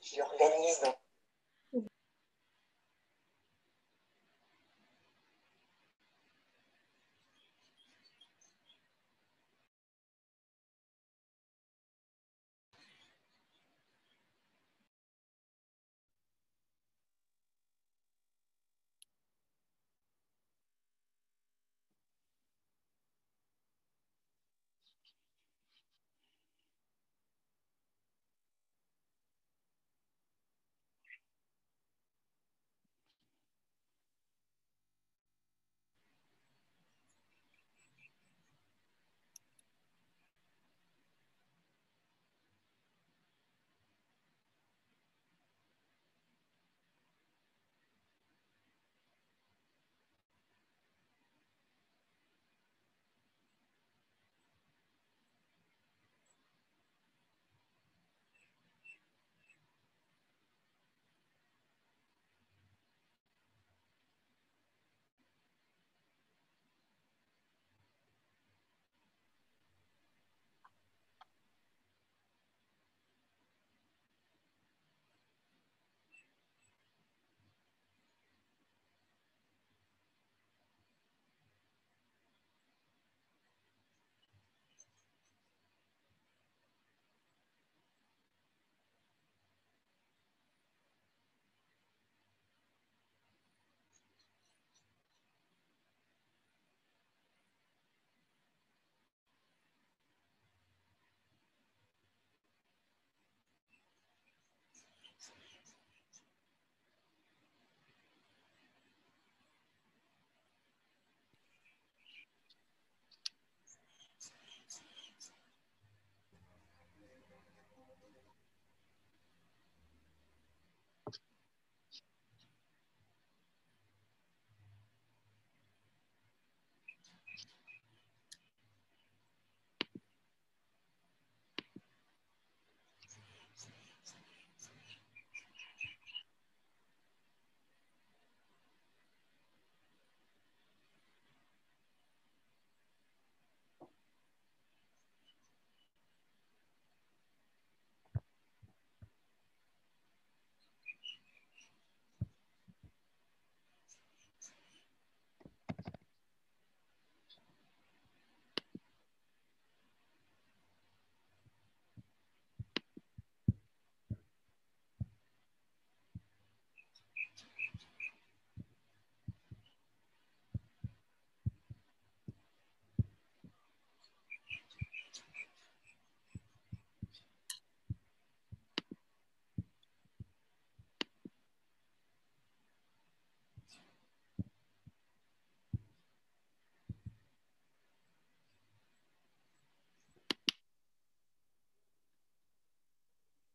qui organise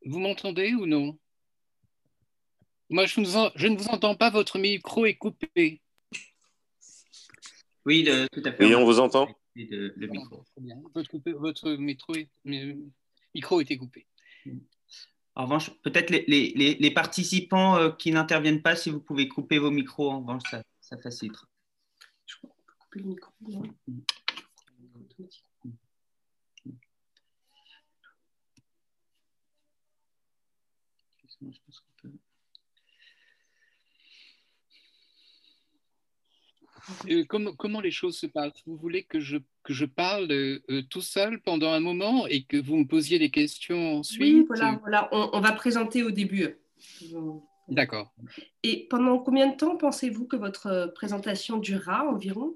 Vous m'entendez ou non? Moi, je, je, ne vous entends pas, votre micro est coupé. Oui, tout à fait. Oui, on vous entend. Le, micro. Votre, votre micro, est, micro était coupé. En revanche, peut-être les, les, les, participants euh, qui n'interviennent pas, si vous pouvez couper vos micros, en revanche, ça, ça facilitera. Je crois qu'on Mm. Euh, comment, comment, les choses se passent? Vous voulez que je, que je parle euh, tout seul pendant un moment et que vous me posiez des questions ensuite? Oui, voilà, voilà. On, va présenter au début. D'accord. Et pendant combien de temps pensez-vous que votre présentation durera environ?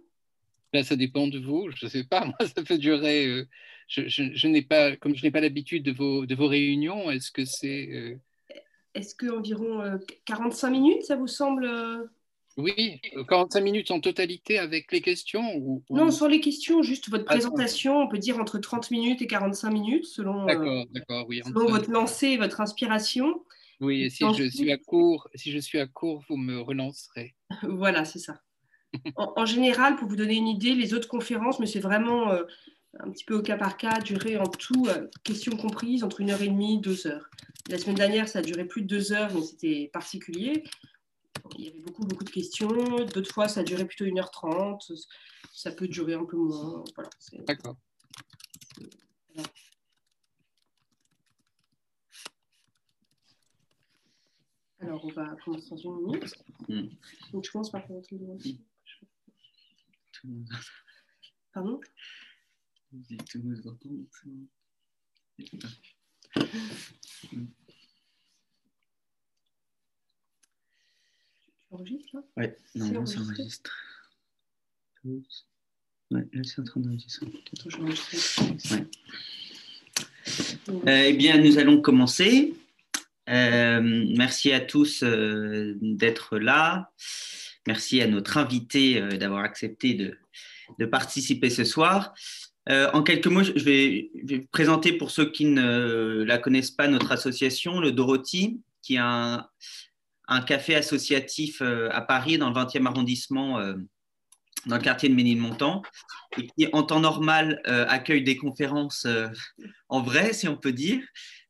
Ben, Ça dépend de vous, je ne sais pas. Moi, ça peut durer. Euh, je, je, n'ai pas, comme je n'ai pas l'habitude de vos, de vos réunions, est-ce que c'est. Est-ce que environ 45 minutes, ça vous semble oui, 45 minutes en totalité avec les questions ou, Non, sans les questions, juste votre ah, présentation, on peut dire entre 30 minutes et 45 minutes selon, euh, oui, selon votre lancée et votre inspiration. Oui, et si je, suis à court, si je suis à court, vous me relancerez. voilà, c'est ça. en, général, pour vous donner une idée, les autres conférences, mais c'est vraiment euh, un petit peu au cas par cas, duré en tout, euh, questions comprises, entre une heure et demie, deux heures. La semaine dernière, ça a duré plus de deux heures, mais c'était particulier il y avait beaucoup, beaucoup de questions. D'autres fois, ça a duré plutôt 1h30. Ça peut durer un peu moins. Voilà, D'accord. commence dans une minute. Mm. Donc, je commence par présenter le dossier. Pardon? Enregistres là Ouais, normalement ça enregistre. Ouais, là c'est en train d'enregistrer. Ouais. Euh, eh bien, nous allons commencer. Euh, merci à tous euh, d'être là. Merci à notre invité d'avoir accepté de, de, participer ce soir. En quelques mots, je vais, présenter pour ceux qui ne la connaissent pas notre association, le Dorothy, qui est un, café associatif à Paris, dans le 20e arrondissement dans le quartier de Ménilmontant et qui, en temps normal, euh, accueille des conférences euh, en vrai, si on peut dire,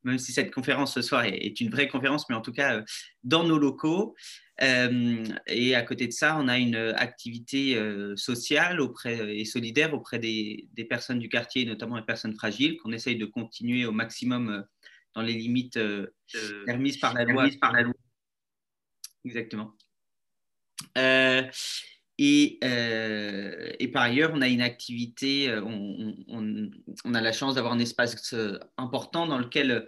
même si cette conférence ce soir est, une vraie conférence, mais en tout cas euh, dans nos locaux. et à côté de ça, on a une activité sociale auprès, et solidaire auprès des, des, personnes du quartier, notamment les personnes fragiles, qu'on essaye de continuer au maximum dans les limites permises par la loi. Par la loi. Exactement. Euh, et, par ailleurs, on a une activité, euh, on, a la chance d'avoir un espace euh, important dans lequel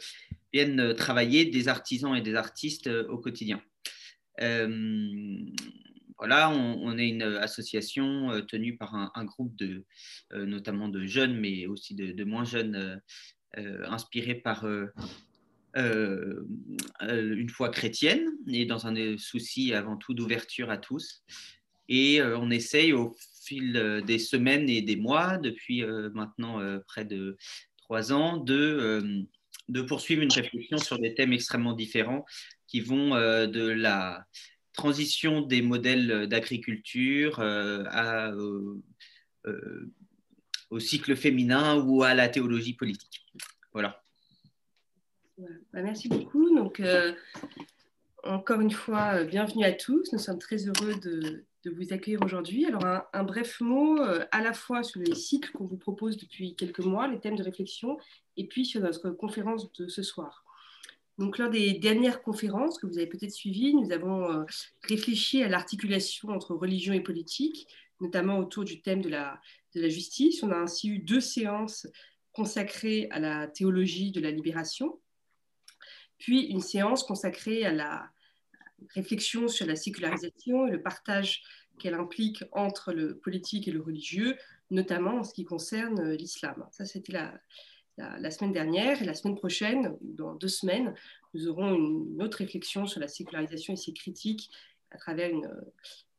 viennent travailler des artisans et des artistes au quotidien. voilà, on, est une association tenue par un, groupe de, notamment de jeunes, mais aussi de, moins jeunes, inspirés par une foi chrétienne et dans un souci avant tout d'ouverture à tous. Et euh, on essaye au fil euh, des semaines et des mois, depuis euh, maintenant près de trois ans, de, poursuivre une réflexion sur des thèmes extrêmement différents qui vont de la transition des modèles d'agriculture au cycle féminin ou à la théologie politique. Voilà. Bah, merci beaucoup. Donc, encore une fois, bienvenue à tous. Nous sommes très heureux de, de vous accueillir aujourd'hui. Alors, un, bref mot euh, à la fois sur les cycles qu'on vous propose depuis quelques mois, les thèmes de réflexion, et puis sur notre conférence de ce soir. Donc, lors des dernières conférences que vous avez peut-être suivies, nous avons euh, réfléchi à l'articulation entre religion et politique, notamment autour du thème de la, de la justice. On a ainsi eu deux séances consacrées à la théologie de la libération, puis une séance consacrée à la réflexion sur la sécularisation et le partage qu'elle implique entre le politique et le religieux, notamment en ce qui concerne euh, l'islam. Ça, c'était la, semaine dernière. Et la semaine prochaine, dans deux semaines, nous aurons une autre réflexion sur la sécularisation et ses critiques à travers une euh,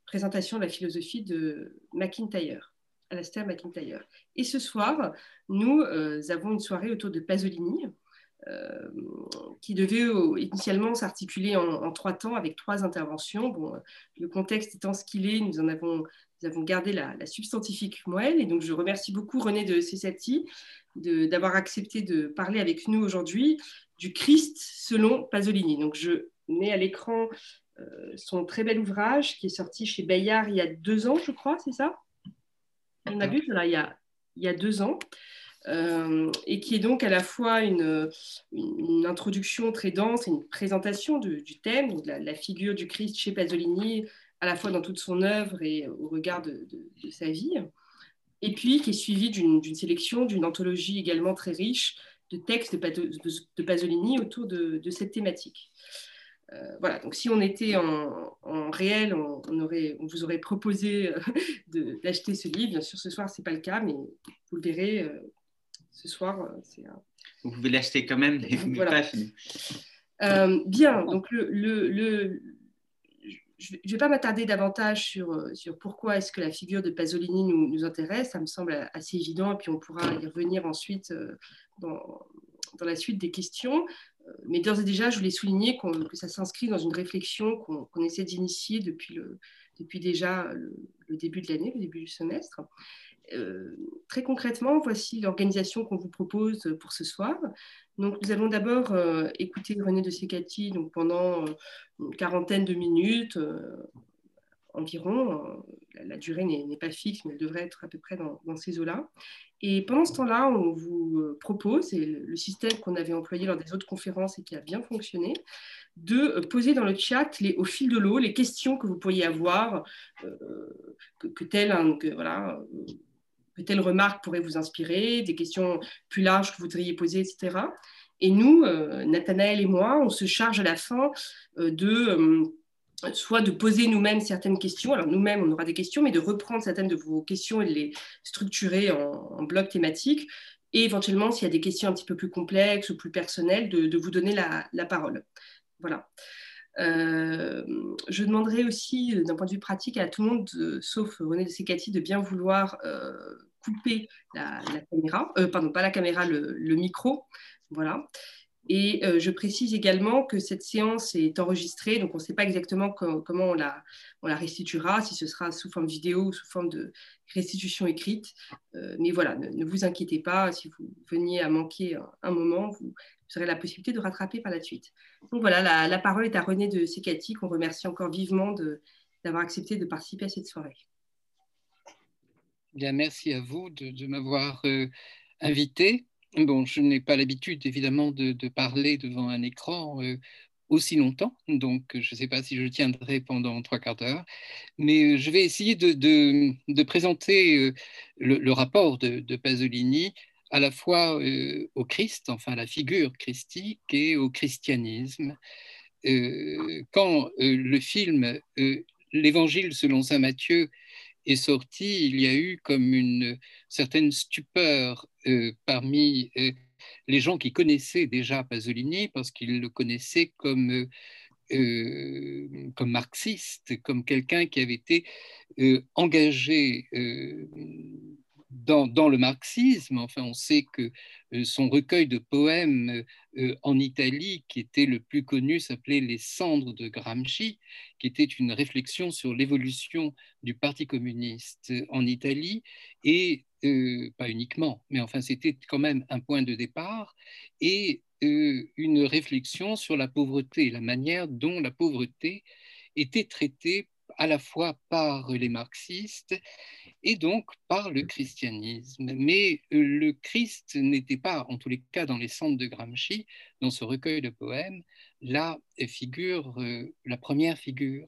présentation de la philosophie de McIntyre. Alastair McIntyre. Et ce soir, nous euh, avons une soirée autour de Pasolini, euh, qui devait euh, initialement s'articuler en, trois temps avec trois interventions. Bon, euh, le contexte étant ce qu'il est, nous en avons, gardé la, substantifique moelle. Et donc, je remercie beaucoup René de Cessati d'avoir accepté de parler avec nous aujourd'hui du Christ selon Pasolini. Donc, je mets à l'écran son très bel ouvrage qui est sorti chez Bayard il y a deux ans, je crois, c'est ça? On a vu, il y a, il y a deux ans. Euh, et qui est donc à la fois une, introduction très dense et une présentation du thème, donc la, figure du Christ chez Pasolini, à la fois dans toute son œuvre et au regard de, sa vie, et puis qui est suivi d'une sélection, d'une anthologie également très riche de textes de, Pasolini autour de, cette thématique. Euh, voilà, donc si on était en, réel, on, vous aurait proposé euh, d'acheter ce livre. Bien sûr, ce soir, ce n'est pas le cas, mais vous le verrez, ce soir. Euh, c'est Vous pouvez l'acheter quand même, euh, bien, donc le, le, je ne vais pas m'attarder davantage sur, euh, sur pourquoi est-ce que la figure de Pasolini nous, nous, intéresse, ça me semble assez évident, et puis on pourra y revenir ensuite dans, dans la suite des questions. Mais d'ores et déjà, je voulais souligner que ça s'inscrit dans une réflexion qu'on essaie d'initier depuis, le, depuis déjà le, le début de l'année, le début du semestre. Euh, très concrètement, voici l'organisation qu'on vous propose pour ce soir. Donc, nous allons d'abord euh, écouter René de Secati donc, pendant euh, une quarantaine de minutes environ. La, durée n'est pas fixe, mais elle devrait être à peu près dans, ces eaux-là. Et pendant ce temps-là, on vous propose, et le système qu'on avait employé lors des autres conférences et qui a bien fonctionné, de poser dans le chat au fil de l'eau les questions que vous pourriez avoir, que, que, telle, que, voilà, que telle remarque pourrait vous inspirer, des questions plus larges que vous voudriez poser, etc. Et nous, Nathanaël et moi, on se charge à la fin de soit de poser nous-mêmes certaines questions, alors nous-mêmes on aura des questions, mais de reprendre certaines de vos questions et de les structurer en, blocs thématiques, et éventuellement s'il y a des questions un petit peu plus complexes ou plus personnelles, de, vous donner la, parole. Voilà. Euh, je demanderai aussi, d'un point de vue pratique, à tout le monde, sauf René de Secati, de bien vouloir euh, couper la, caméra, euh, pardon, pas la caméra, le micro. Voilà. Et euh, je précise également que cette séance est enregistrée, donc on ne sait pas exactement comment on la, restituera, si ce sera sous forme vidéo ou sous forme de restitution écrite. Euh, mais voilà, ne, vous inquiétez pas, si vous veniez à manquer un, moment, vous, aurez la possibilité de rattraper par la suite. Donc voilà, la, parole est à René de Secati, qu'on remercie encore vivement d'avoir accepté de participer à cette soirée. Bien, merci à vous de, de m'avoir euh, invité. Bon, je n'ai pas l'habitude, évidemment, de, parler devant un écran euh, aussi longtemps, donc je ne sais pas si je tiendrai pendant trois quarts d'heure, mais euh, je vais essayer de, présenter euh, le, rapport de, Pasolini à la fois au Christ, enfin à la figure christique, et au christianisme. quand le film L'Évangile selon Saint Matthieu est sorti, il y a eu comme une certaine stupeur parmi euh, les gens qui connaissaient déjà Pasolini, parce qu'ils le connaissaient comme, euh, comme marxiste, comme quelqu'un qui avait été engagé dans, le marxisme. Enfin, on sait que euh, son recueil de poèmes euh, en Italie, qui était le plus connu, s'appelait Les cendres de Gramsci, qui était une réflexion sur l'évolution du Parti communiste en Italie, et euh, pas uniquement, mais enfin c'était quand même un point de départ, et une réflexion sur la pauvreté, la manière dont la pauvreté était traitée à la fois par les marxistes et donc par le christianisme. Mais euh, le Christ n'était pas, en tous les cas dans les centres de Gramsci, dans ce recueil de poèmes, la figure, euh, la première figure.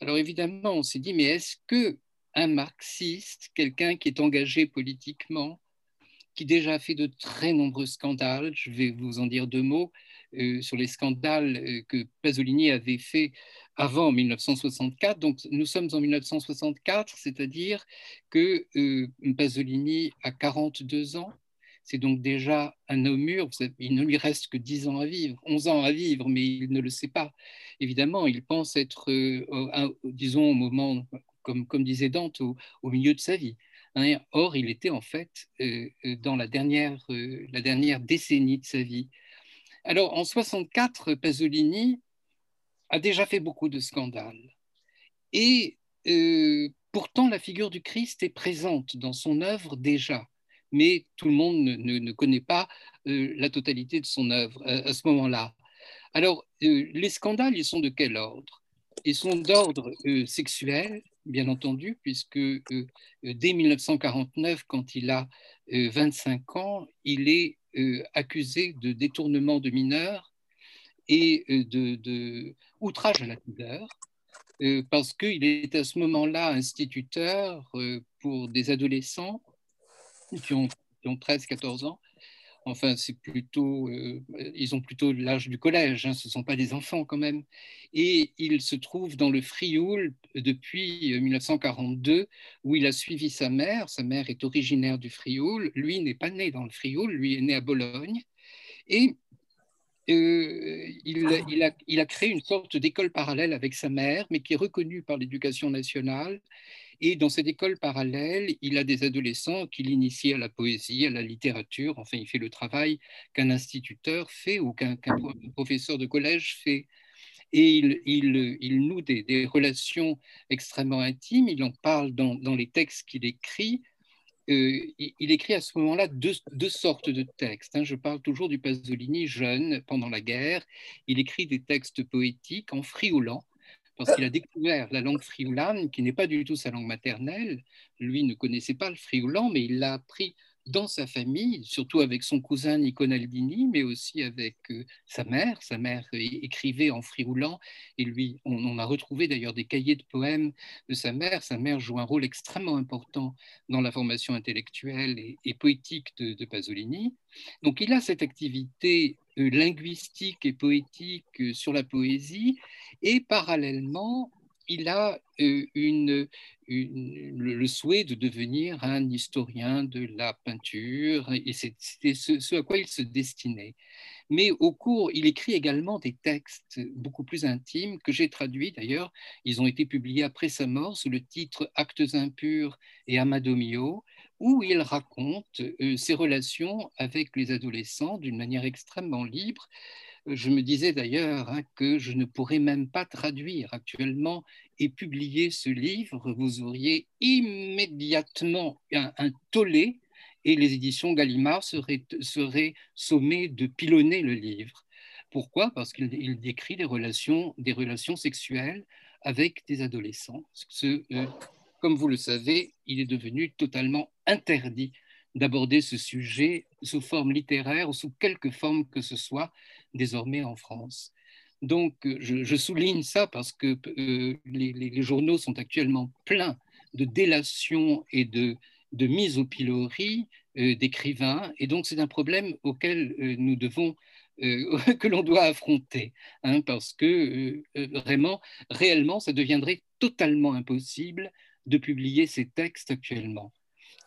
Alors évidemment, on s'est dit, mais est-ce que un marxiste, quelqu'un qui est engagé politiquement, qui déjà a fait de très nombreux scandales, je vais vous en dire deux mots, euh, sur les scandales que Pasolini avait fait avant 1964. Donc nous sommes en 1964, c'est-à-dire que euh, Pasolini a 42 ans. C'est donc déjà un homme mûr. Il ne lui reste que 10 ans à vivre, 11 ans à vivre, mais il ne le sait pas. Évidemment, il pense être, euh, disons, au moment, comme, disait Dante, au, milieu de sa vie. Hein. Or, il était en fait euh, dans la dernière, la dernière décennie de sa vie. Alors, en 64, Pasolini a déjà fait beaucoup de scandales. Et euh, pourtant, la figure du Christ est présente dans son œuvre déjà, mais tout le monde ne, connaît pas euh, la totalité de son œuvre à, ce moment-là. Alors, euh, les scandales, ils sont de quel ordre? Ils sont d'ordre sexuel, bien entendu, puisque dès 1949, quand il a 25 ans, il est accusé de détournement de mineurs et euh, de, outrage à la pudeur, euh, parce qu'il est à ce moment-là instituteur euh, pour des adolescents qui ont 13-14 ans. Enfin, c'est plutôt, ils ont plutôt l'âge du collège, hein, ce ne sont pas des enfants quand même. Et il se trouve dans le Frioul depuis 1942, où il a suivi sa mère. Sa mère est originaire du Frioul. Lui n'est pas né dans le Frioul, lui est né à Bologne. Et euh, il, a, créé une sorte d'école parallèle avec sa mère, mais qui est reconnue par l'éducation nationale. Et dans cette école parallèle, il a des adolescents qu'il initie à la poésie, à la littérature. Enfin, il fait le travail qu'un instituteur fait ou qu'un professeur de collège fait. Et il, noue des, relations extrêmement intimes. Il en parle dans les textes qu'il écrit. Euh, il écrit à ce moment-là deux, sortes de textes. Hein. Je parle toujours du Pasolini jeune, pendant la guerre. Il écrit des textes poétiques en frioulant, parce qu'il a découvert la langue frioulane, qui n'est pas du tout sa langue maternelle. Lui ne connaissait pas le frioulan, mais il l'a appris dans sa famille, surtout avec son cousin Nico Naldini, mais aussi avec euh, sa mère. Sa mère écrivait en frioulant et lui, on, a retrouvé d'ailleurs des cahiers de poèmes de sa mère. Sa mère joue un rôle extrêmement important dans la formation intellectuelle et, poétique de, Pasolini. Donc il a cette activité euh, linguistique et poétique euh, sur la poésie et parallèlement, il a euh, le, souhait de devenir un historien de la peinture, et c'était ce, à quoi il se destinait. Mais au cours, il écrit également des textes beaucoup plus intimes que j'ai traduits d'ailleurs. Ils ont été publiés après sa mort sous le titre Actes impurs et Amado Mio, où il raconte euh, ses relations avec les adolescents d'une manière extrêmement libre je me disais d'ailleurs hein, que je ne pourrais même pas traduire actuellement et publier ce livre. Vous auriez immédiatement un, tollé et les éditions Gallimard seraient, seraient sommées de pilonner le livre. Pourquoi? Parce qu'il décrit des relations, des relations sexuelles avec des adolescents. Ce, euh, comme vous le savez, il est devenu totalement interdit d'aborder ce sujet sous forme littéraire ou sous quelque forme que ce soit désormais en France. Donc, je, souligne ça parce que euh, les, journaux sont actuellement pleins de délations et de, de mise au pilori euh, d'écrivains, et donc c'est un problème auquel euh, nous devons, que l'on doit affronter, hein, parce que vraiment, réellement, ça deviendrait totalement impossible de publier ces textes actuellement.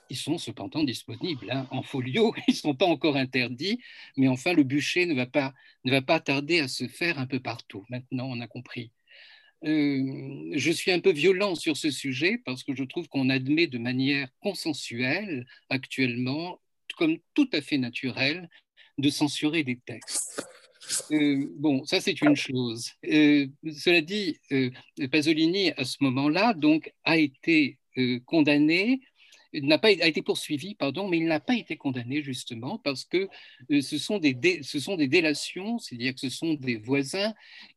Ils sont cependant disponibles hein, en folio, ils ne sont pas encore interdits, mais enfin le bûcher ne va, pas, ne va pas tarder à se faire un peu partout. Maintenant, on a compris. Euh, je suis un peu violent sur ce sujet parce que je trouve qu'on admet de manière consensuelle actuellement, comme tout à fait naturel, de censurer des textes. Euh, bon, ça c'est une chose. Euh, cela dit, Pasolini à ce moment-là donc a été condamné n'a pas a été poursuivi, pardon, mais il n'a pas été condamné justement parce que euh, ce, sont des ce sont des délations, c'est-à-dire que ce sont des voisins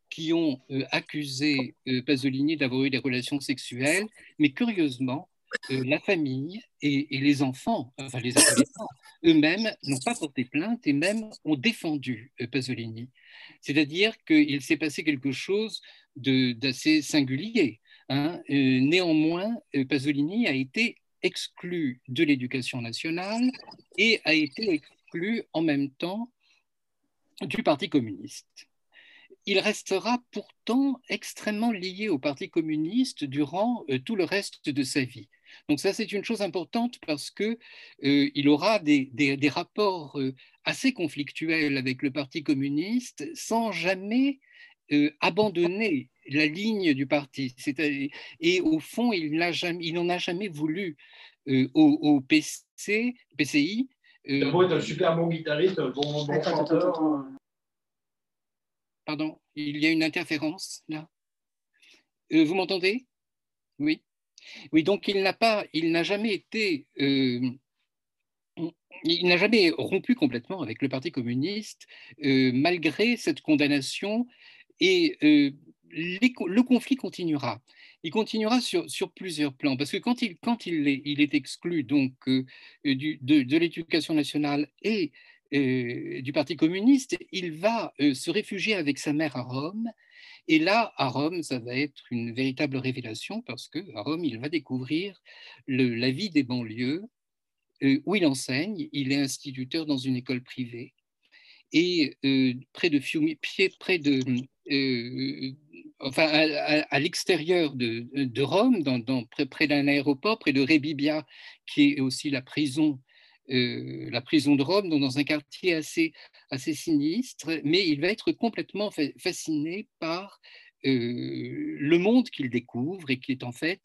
qui ont euh, accusé euh, Pasolini d'avoir eu des relations sexuelles, mais curieusement, la famille et, les enfants, enfin les adolescents, eux-mêmes n'ont pas porté plainte et même ont défendu Pasolini. C'est-à-dire qu'il s'est passé quelque chose d'assez singulier. Hein. néanmoins, Pasolini a été exclu de l'éducation nationale et a été exclu en même temps du Parti communiste. Il restera pourtant extrêmement lié au Parti communiste durant euh, tout le reste de sa vie. Donc ça, c'est une chose importante parce qu'il euh, aura des, rapports euh, assez conflictuels avec le Parti communiste sans jamais abandonner la ligne du parti. Et au fond, il n'en a jamais voulu euh, au, PC, PCI. Euh, être un super bon guitariste, un bon, chanteur. Pardon, il y a une interférence là. Euh, vous m'entendez? Oui. Oui, donc il n'a pas, il n'a jamais été, il n'a jamais rompu complètement avec le Parti communiste, malgré cette condamnation, et le conflit continuera. Il continuera sur, plusieurs plans, parce que quand il, est, exclu donc, euh, du, de, l'éducation nationale et euh, du Parti communiste, il va euh, se réfugier avec sa mère à Rome. Et là, à Rome, ça va être une véritable révélation, parce qu'à Rome, il va découvrir la vie des banlieues, où il enseigne. Il est instituteur dans une école privée. Et près de Fiume, près de enfin, à, l'extérieur de, Rome, dans, près, d'un aéroport, près de Rebibbia, qui est aussi la prison, euh, la prison de Rome, dans un quartier assez, assez sinistre, mais il va être complètement fasciné par euh, le monde qu'il découvre et qui est en fait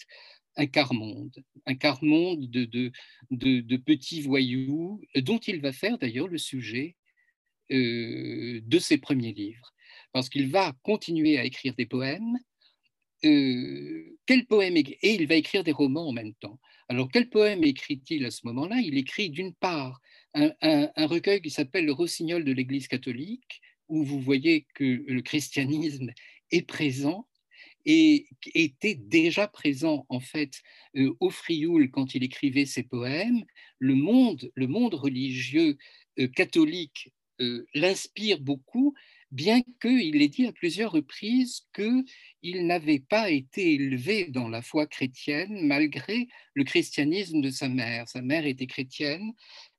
un quart-monde, un quart-monde de, de, de, petits voyous, dont il va faire d'ailleurs le sujet euh, de ses premiers livres parce qu'il va continuer à écrire des poèmes. Euh, quel poème Et il va écrire des romans en même temps. Alors, quel poème écrit-il à ce moment-là? Il écrit d'une part un, recueil qui s'appelle Le Rossignol de l'Église catholique, où vous voyez que le christianisme est présent, et était déjà présent en fait au Frioul quand il écrivait ses poèmes. Le monde, le monde religieux catholique l'inspire beaucoup, bien qu'il ait dit à plusieurs reprises qu'il n'avait pas été élevé dans la foi chrétienne malgré le christianisme de sa mère. Sa mère était chrétienne,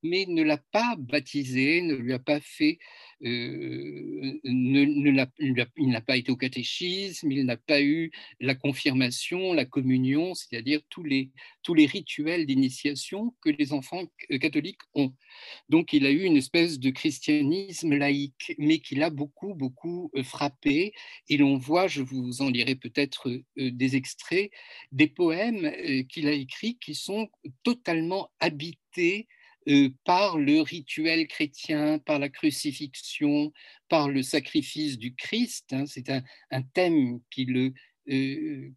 mais ne l'a pas baptisé, ne lui a pas fait, euh, il n'a pas été au catéchisme, il n'a pas eu la confirmation, la communion, c'est-à-dire tous les, tous les rituels d'initiation que les enfants euh, catholiques ont. Donc il a eu une espèce de christianisme laïque, mais qui l'a beaucoup, beaucoup euh, frappé. Et l'on voit, je vous en lirai peut-être des extraits, des poèmes qu'il a écrits qui sont totalement habités euh, par le rituel chrétien, par la crucifixion, par le sacrifice du Christ. Hein, c'est un, thème euh,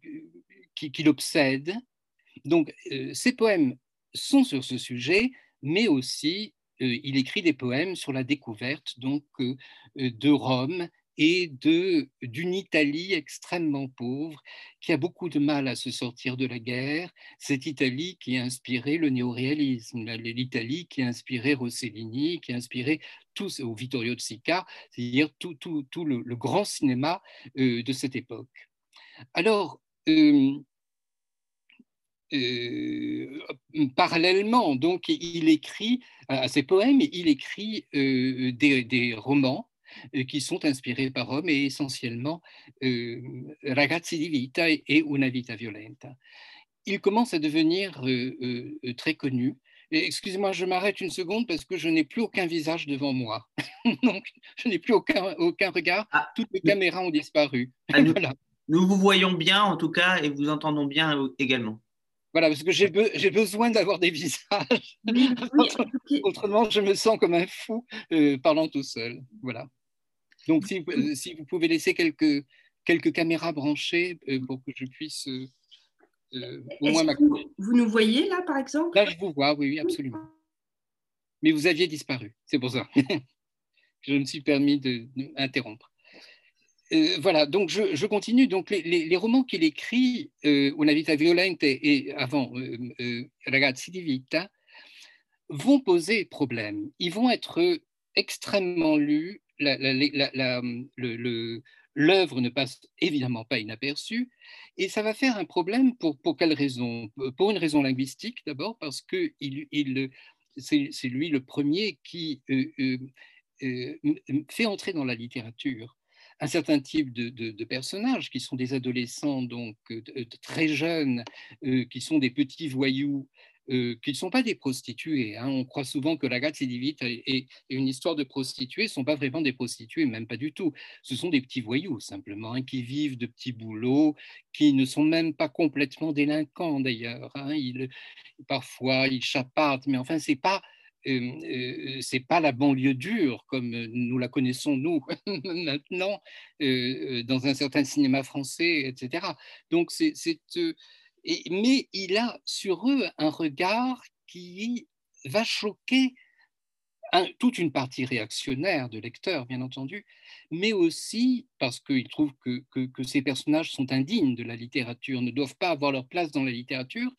qui, l'obsède. Donc, euh, ces poèmes sont sur ce sujet, mais aussi il écrit des poèmes sur la découverte donc de Rome et d'une Italie extrêmement pauvre qui a beaucoup de mal à se sortir de la guerre, cette Italie qui a inspiré le néoréalisme, l'Italie qui a inspiré Rossellini, qui a inspiré tout, ou Vittorio Sica, c'est-à-dire tout, le, grand cinéma euh, de cette époque. Alors, euh, euh, parallèlement, donc, il écrit à ses poèmes, il écrit des, romans qui sont inspirés par Rome et essentiellement euh, Ragazzi di vita et Una vita violenta. Il commence à devenir euh, très connu. Excusez-moi, je m'arrête une seconde parce que je n'ai plus aucun visage devant moi. Donc, je n'ai plus aucun, aucun regard. Ah, Toutes les caméras ont disparu. Ah, nous, voilà. nous vous voyons bien en tout cas et vous entendons bien également. Voilà, parce que j'ai besoin d'avoir des visages. Autrement, je me sens comme un fou parlant tout seul. Voilà. Donc, si, euh, si, vous pouvez laisser quelques, quelques caméras branchées euh, pour que je puisse euh, au moins vous, vous, nous voyez là, par exemple? Là, je vous vois, oui, oui, absolument. Mais vous aviez disparu, c'est pour ça. je me suis permis d'interrompre. voilà, donc je, je continue. Donc les, les, romans qu'il écrit, Una vita violente et avant Ragazzi di vita, vont poser problème. Ils vont être extrêmement lus l'œuvre ne passe évidemment pas inaperçue, et ça va faire un problème pour, pour quelle raison? Pour une raison linguistique d'abord, parce que il, il, c'est lui le premier qui euh, euh, euh, fait entrer dans la littérature un certain type de, de, personnages qui sont des adolescents donc très jeunes, qui sont des petits voyous euh, qui ne sont pas des prostituées. Hein. On croit souvent que la Gazzi di et, une histoire de prostituées ne sont pas vraiment des prostituées, même pas du tout. Ce sont des petits voyous, simplement, hein, qui vivent de petits boulots, qui ne sont même pas complètement délinquants, d'ailleurs. Hein. parfois, ils chapartent, mais enfin, ce n'est pas... Euh, euh, pas la banlieue dure comme nous la connaissons nous maintenant dans un certain cinéma français, etc. Donc c'est mais il a sur eux un regard qui va choquer toute une partie réactionnaire de lecteurs, bien entendu, mais aussi parce qu'il trouve que, que, ces personnages sont indignes de la littérature, ne doivent pas avoir leur place dans la littérature,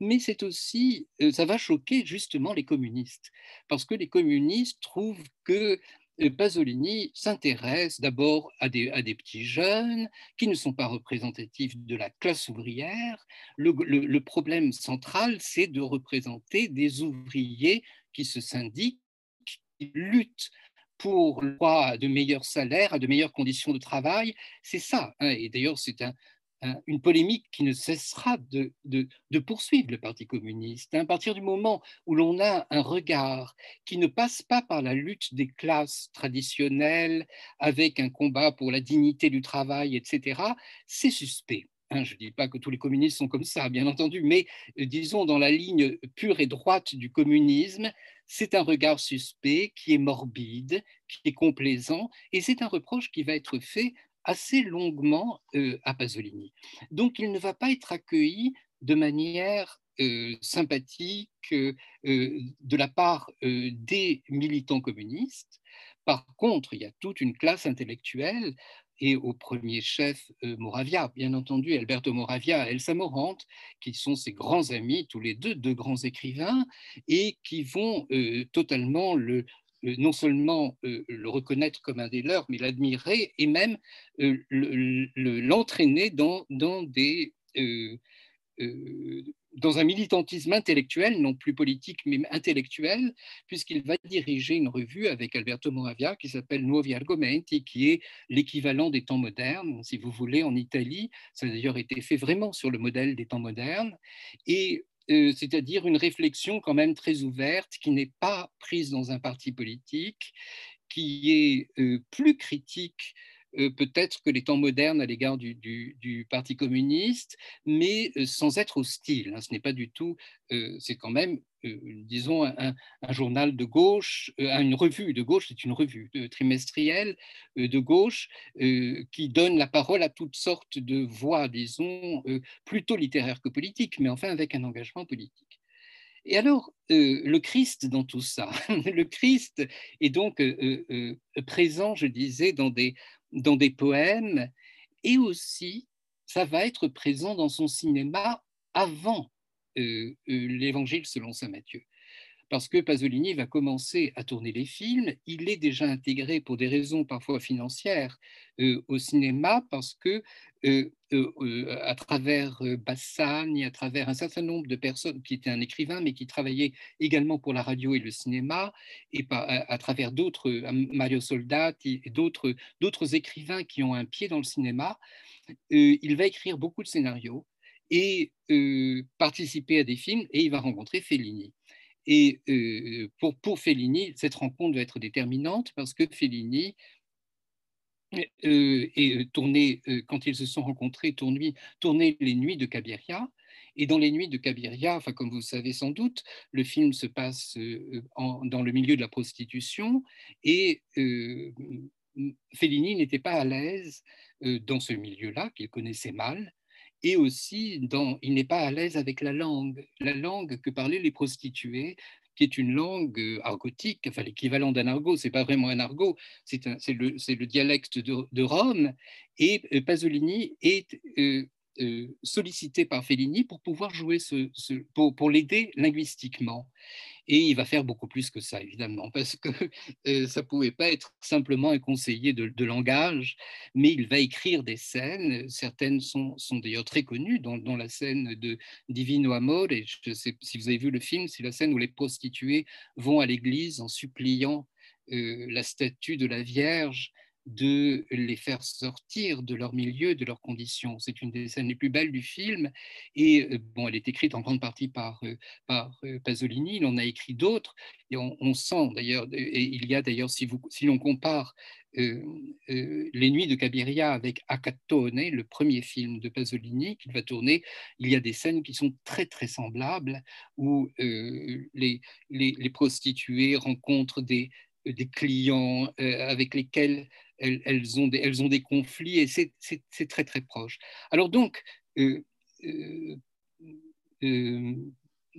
mais c'est aussi, euh, ça va choquer justement les communistes, parce que les communistes trouvent que Pasolini s'intéresse d'abord à des, petits jeunes qui ne sont pas représentatifs de la classe ouvrière. Le, problème central, c'est de représenter des ouvriers qui se syndiquent, qui luttent pour le droit de meilleurs salaires, à de meilleures conditions de travail. C'est ça. Hein. Et d'ailleurs, c'est un, une polémique qui ne cessera de, poursuivre le Parti communiste. À partir du moment où l'on a un regard qui ne passe pas par la lutte des classes traditionnelles, avec un combat pour la dignité du travail, etc., c'est suspect. Hein. je ne dis pas que tous les communistes sont comme ça, bien entendu, mais euh, disons dans la ligne pure et droite du communisme, c'est un regard suspect qui est morbide, qui est complaisant, et c'est un reproche qui va être fait assez longuement euh, à Pasolini. Donc il ne va pas être accueilli de manière euh, sympathique euh, de la part des militants communistes. Par contre, il y a toute une classe intellectuelle, et au premier chef Moravia, bien entendu, Alberto Moravia et Elsa Morante, qui sont ses grands amis, tous les deux, deux grands écrivains, et qui vont totalement le, non seulement le reconnaître comme un des leurs, mais l'admirer et même l'entraîner dans, dans, des, dans un militantisme intellectuel, non plus politique, mais intellectuel, puisqu'il va diriger une revue avec Alberto Moravia qui s'appelle Nuovi Argomenti, qui est l'équivalent des temps modernes, si vous voulez, en Italie. Ça a d'ailleurs été fait vraiment sur le modèle des temps modernes. Et euh, c'est-à-dire une réflexion quand même très ouverte, qui n'est pas prise dans un parti politique, qui est euh, plus critique peut-être que les temps modernes à l'égard du, Parti communiste, mais euh, sans être hostile. Hein. ce n'est pas du tout, euh, c'est quand même, disons, un, journal de gauche, une revue de gauche, c'est une revue trimestrielle de gauche qui donne la parole à toutes sortes de voix, disons, plutôt littéraires que politiques, mais enfin avec un engagement politique. Et alors, le Christ dans tout ça, le Christ est donc présent, je disais, dans des, dans des poèmes, et aussi, ça va être présent dans son cinéma avant euh, euh, l'Évangile selon Saint Matthieu. Parce que Pasolini va commencer à tourner les films, il est déjà intégré pour des raisons parfois financières euh, au cinéma, parce que à travers Bassani, à travers un certain nombre de personnes qui étaient un écrivain, mais qui travaillaient également pour la radio et le cinéma, et à, travers d'autres, Mario Soldati et d'autres écrivains qui ont un pied dans le cinéma, il va écrire beaucoup de scénarios et participer à des films, et il va rencontrer Fellini. Et pour, pour Fellini, cette rencontre va être déterminante parce que Fellini euh, et euh, tourné, euh, quand ils se sont rencontrés, tourné, tourné les nuits de Cabiria. Et dans les nuits de Cabiria, enfin, comme vous savez sans doute, le film se passe dans le milieu de la prostitution et Fellini n'était pas à l'aise dans ce milieu-là, qu'il connaissait mal, et aussi il n'est pas à l'aise avec la langue, la langue que parlaient les prostituées, qui est une langue euh, argotique, enfin l'équivalent d'un argot, c'est pas vraiment un argot, c'est le, le, dialecte de, Rome, et euh, Pasolini est euh, sollicité par Fellini pour pouvoir jouer ce, pour, l'aider linguistiquement. Et il va faire beaucoup plus que ça, évidemment, parce que euh, ça ne pouvait pas être simplement un conseiller de, langage, mais il va écrire des scènes. Certaines sont, sont d'ailleurs très connues, dont, la scène de Divino Amor. Et je sais si vous avez vu le film, c'est la scène où les prostituées vont à l'église en suppliant euh, la statue de la Vierge de les faire sortir de leur milieu, de leurs conditions. C'est une des scènes les plus belles du film et euh, bon, elle est écrite en grande partie par, euh, par euh, Pasolini, il en a écrit d'autres et on, sent d'ailleurs, et il y a d'ailleurs, si, l'on compare Les Nuits de Cabiria avec Acatone, le premier film de Pasolini qu'il va tourner, il y a des scènes qui sont très très semblables où les, les, prostituées rencontrent des, des clients avec lesquels elles, ont, des, conflits et c'est très très proche. Alors donc, euh, euh, euh,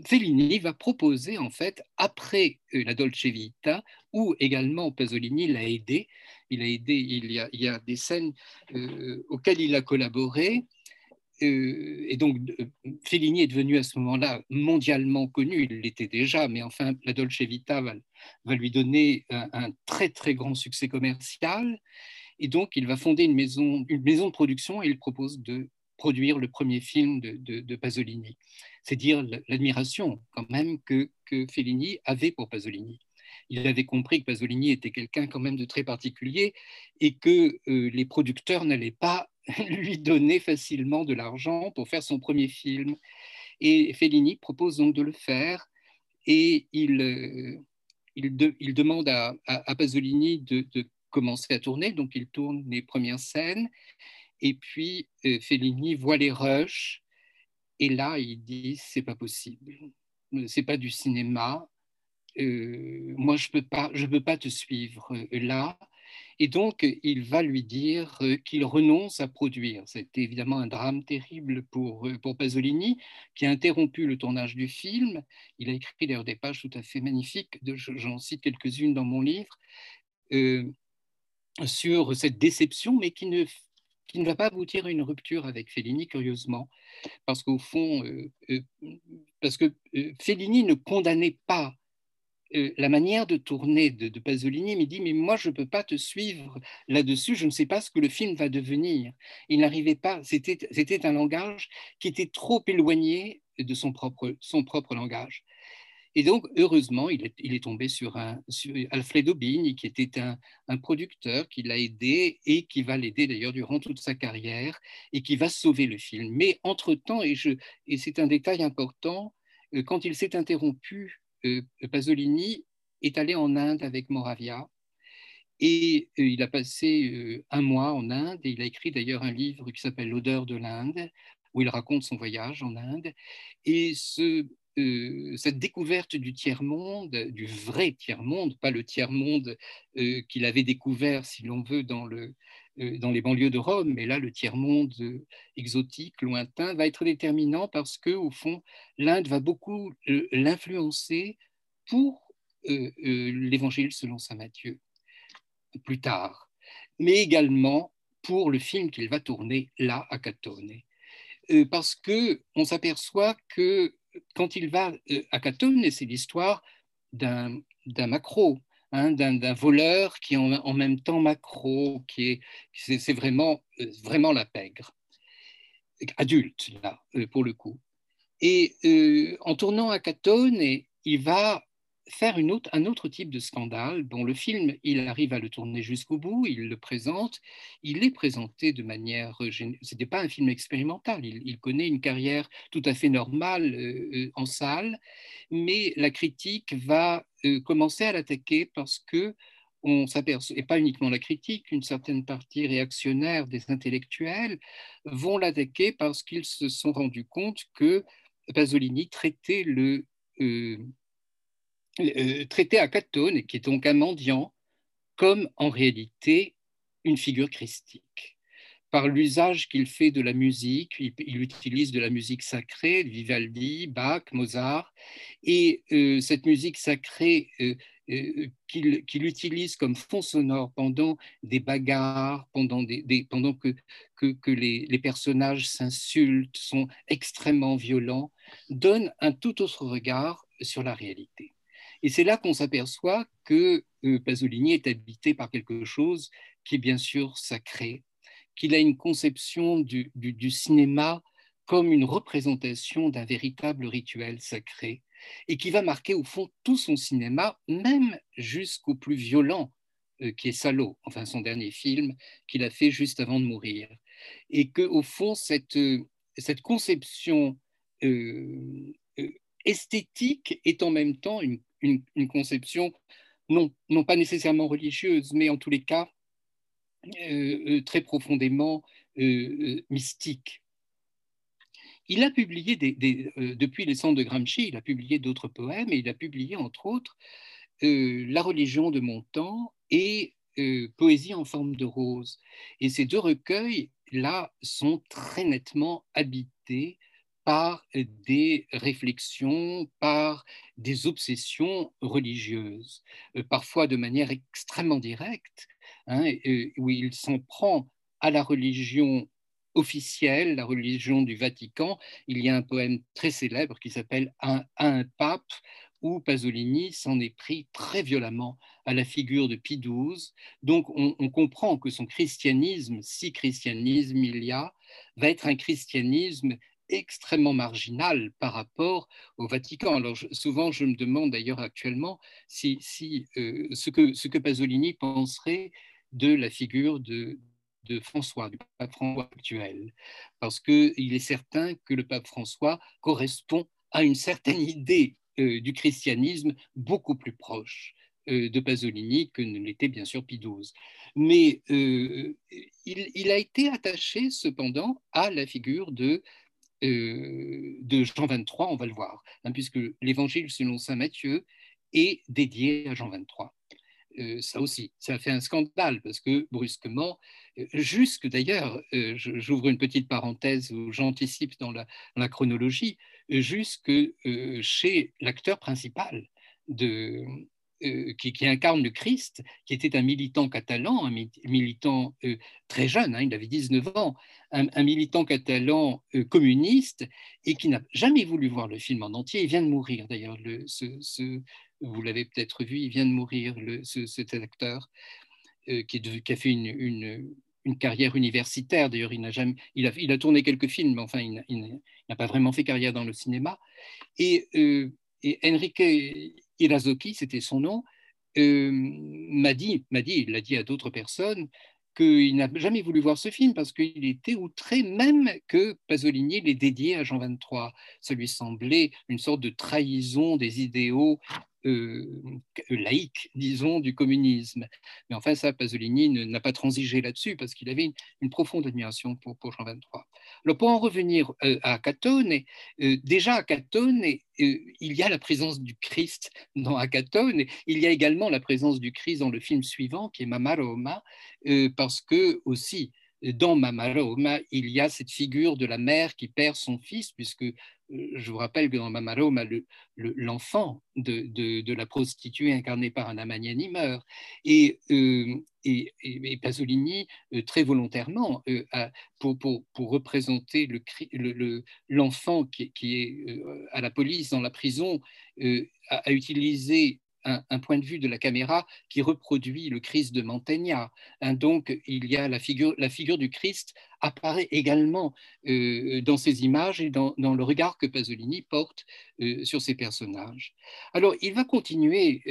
Fellini va proposer en fait, après la Dolce Vita, où également Pasolini l'a aidé, il a aidé, il y a, des scènes auxquelles il a collaboré, euh, et donc, euh, Fellini est devenu à ce moment-là mondialement connu, il l'était déjà, mais enfin, la Dolce Vita va, lui donner un, très très grand succès commercial. Et donc, il va fonder une maison, une maison de production et il propose de produire le premier film de, Pasolini. C'est dire l'admiration quand même que, que Fellini avait pour Pasolini il avait compris que Pasolini était quelqu'un quand même de très particulier et que euh, les producteurs n'allaient pas lui donner facilement de l'argent pour faire son premier film. Et Fellini propose donc de le faire. Et il, euh, il, demande à, Pasolini de, commencer à tourner, donc il tourne les premières scènes. Et puis euh, Fellini voit les rushs. Et là il dit c'est pas possible, c'est pas du cinéma, euh, moi je peux pas, je peux pas te suivre là. Et donc, il va lui dire euh, qu'il renonce à produire. C'était évidemment un drame terrible pour, euh, pour Pasolini, qui a interrompu le tournage du film. Il a écrit d'ailleurs des pages tout à fait magnifiques, j'en cite quelques-unes dans mon livre. Euh, sur cette déception, mais qui ne, qui ne va pas aboutir à une rupture avec Fellini, curieusement, parce qu'au fond, parce que Fellini ne condamnait pas la manière de tourner de, Pasolini, mais dit mais moi je ne peux pas te suivre là-dessus, je ne sais pas ce que le film va devenir. Il n'arrivait pas, c'était un langage qui était trop éloigné de son propre, son propre langage. Et donc, heureusement, il est, il est tombé sur, un, sur Alfredo qui était un, un producteur qui l'a aidé et qui va l'aider d'ailleurs durant toute sa carrière et qui va sauver le film. Mais entre-temps, et, et c'est un détail important, euh, quand il s'est interrompu, euh, Pasolini est allé en Inde avec Moravia et euh, il a passé un mois en Inde et il a écrit d'ailleurs un livre qui s'appelle L'odeur de l'Inde où il raconte son voyage en Inde. Et euh, cette découverte du tiers-monde, du vrai tiers-monde, pas le tiers-monde euh, qu'il avait découvert, si l'on veut, dans, le, euh, dans les banlieues de Rome, mais là, le tiers-monde exotique, lointain, va être déterminant parce que, au fond, l'Inde va beaucoup l'influencer pour l'évangile selon saint Matthieu, plus tard, mais également pour le film qu'il va tourner là à Catone. parce qu'on s'aperçoit que quand il va euh, à Catone, c'est l'histoire d'un macro, hein, d'un voleur qui est en, même temps macro, qui est, c'est vraiment, euh, vraiment la pègre, adulte là, euh, pour le coup. Et en tournant à Catone, il va faire une autre, un autre type de scandale. Bon, le film, il arrive à le tourner jusqu'au bout, il le présente, il est présenté de manière... Ce n'était pas un film expérimental, il, connaît une carrière tout à fait normale euh, euh, en salle, mais la critique va euh, commencer à l'attaquer parce que on s'aperçoit, et pas uniquement la critique, une certaine partie réactionnaire des intellectuels vont l'attaquer parce qu'ils se sont rendus compte que Pasolini traitait le... Euh, traité à Catone, qui est donc un mendiant, comme en réalité une figure christique. Par l'usage qu'il fait de la musique, il, utilise de la musique sacrée, Vivaldi, Bach, Mozart, et euh, cette musique sacrée euh, qu'il utilise comme fond sonore pendant des bagarres, pendant, que, les, personnages s'insultent, sont extrêmement violents, donne un tout autre regard sur la réalité. Et c'est là qu'on s'aperçoit que euh, Pasolini est habité par quelque chose qui est bien sûr sacré, qu'il a une conception du, cinéma comme une représentation d'un véritable rituel sacré, et qui va marquer au fond tout son cinéma, même jusqu'au plus violent, euh, qui est Salo, enfin son dernier film qu'il a fait juste avant de mourir. Et que au fond, cette, euh, cette conception esthétique est en même temps une, une, conception non, non, pas nécessairement religieuse, mais en tous les cas euh, euh, très profondément euh, mystique. Il a publié, des, depuis les centres de Gramsci, il a publié d'autres poèmes et il a publié entre autres La religion de mon temps et Poésie en forme de rose. Et ces deux recueils-là sont très nettement habités par des réflexions, par des obsessions religieuses, euh, parfois de manière extrêmement directe, hein, où il s'en prend à la religion officielle, la religion du Vatican. Il y a un poème très célèbre qui s'appelle un, pape, où Pasolini s'en est pris très violemment à la figure de Pie XII. Donc on, on, comprend que son christianisme, si christianisme il y a, va être un christianisme extrêmement marginal par rapport au Vatican. Alors souvent, je me demande d'ailleurs actuellement si, si euh, ce, que, Pasolini penserait de la figure de, de François, du pape François actuel, parce qu'il est certain que le pape François correspond à une certaine idée euh, du christianisme beaucoup plus proche euh, de Pasolini que ne l'était bien sûr Pie XII. Mais il, a été attaché cependant à la figure de euh, de Jean 23, on va le voir, hein, puisque l'évangile selon saint Matthieu est dédié à Jean 23. Euh, ça aussi, ça a fait un scandale parce que brusquement, euh, jusque d'ailleurs, j'ouvre une petite parenthèse où j'anticipe dans la, chronologie, jusque chez l'acteur principal de, qui, incarne le Christ, qui était un militant catalan, un militant très jeune, hein, il avait 19 ans, un, militant catalan communiste et qui n'a jamais voulu voir le film en entier. Il vient de mourir d'ailleurs, vous l'avez peut-être vu, il vient de mourir, cet acteur. qui, a fait une, carrière universitaire. D'ailleurs, il, il, a, tourné quelques films, mais enfin, il, n'a pas vraiment fait carrière dans le cinéma. Euh, et Enrique Irazoki, c'était son nom, euh, m'a dit, m'a dit, il l'a dit à d'autres personnes, qu'il n'a jamais voulu voir ce film parce qu'il était outré même que Pasolini l'ait dédié à Jean 23. Ça lui semblait une sorte de trahison des idéaux euh, laïque, disons, du communisme. Mais enfin, ça, Pasolini n'a pas transigé là-dessus parce qu'il avait une, profonde admiration pour, pour, Jean 23. Alors, pour en revenir euh, à Acatone, euh, déjà Acatone, il y a la présence du Christ dans Acatone, il y a également la présence du Christ dans le film suivant qui est Mama Roma, parce que aussi, dans Mama Roma, il y a cette figure de la mère qui perd son fils, puisque je vous rappelle que dans Mamaroma, l'enfant de, la prostituée incarnée par un Amagnani meurt. Et, euh, et, Pasolini, euh, très volontairement, euh, pour, représenter l'enfant le, qui, qui, est à la police dans la prison, a utilisé un, point de vue de la caméra qui reproduit le Christ de Mantegna. Hein, donc, il y a la figure, la figure du Christ apparaît également euh, dans ces images et dans, le regard que Pasolini porte euh, sur ces personnages. Alors, il va continuer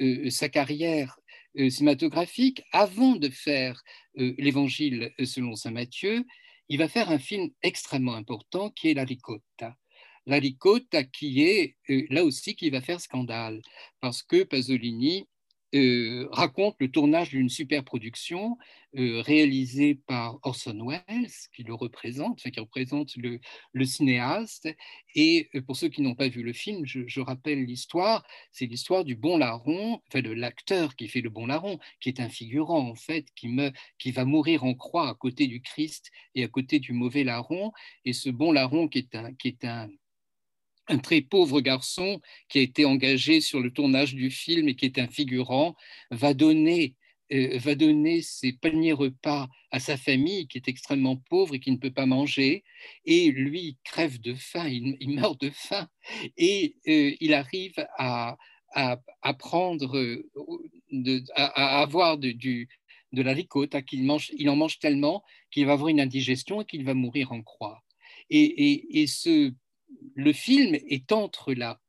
euh, sa carrière cinématographique avant de faire l'Évangile selon Saint Matthieu. Il va faire un film extrêmement important qui est La Ricotta la ricotta qui est euh, là aussi qui va faire scandale, parce que Pasolini euh, raconte le tournage d'une super production euh, réalisée par Orson Welles, qui le représente, qui représente le, cinéaste. Et pour ceux qui n'ont pas vu le film, je, rappelle l'histoire. C'est l'histoire du bon larron, enfin de l'acteur qui fait le bon larron, qui est un figurant en fait, qui, qui va mourir en croix à côté du Christ et à côté du mauvais larron. Et ce bon larron qui est un un très pauvre garçon qui a été engagé sur le tournage du film et qui est un figurant, va donner, euh, va donner ses paniers repas à sa famille qui est extrêmement pauvre et qui ne peut pas manger. Et lui, crève de faim, il, meurt de faim. Et euh, il arrive à, à, prendre, de, à, avoir de, du, de la ricotta, qu'il mange, il en mange tellement qu'il va avoir une indigestion et qu'il va mourir en croix. Et, et ce le film est entre la,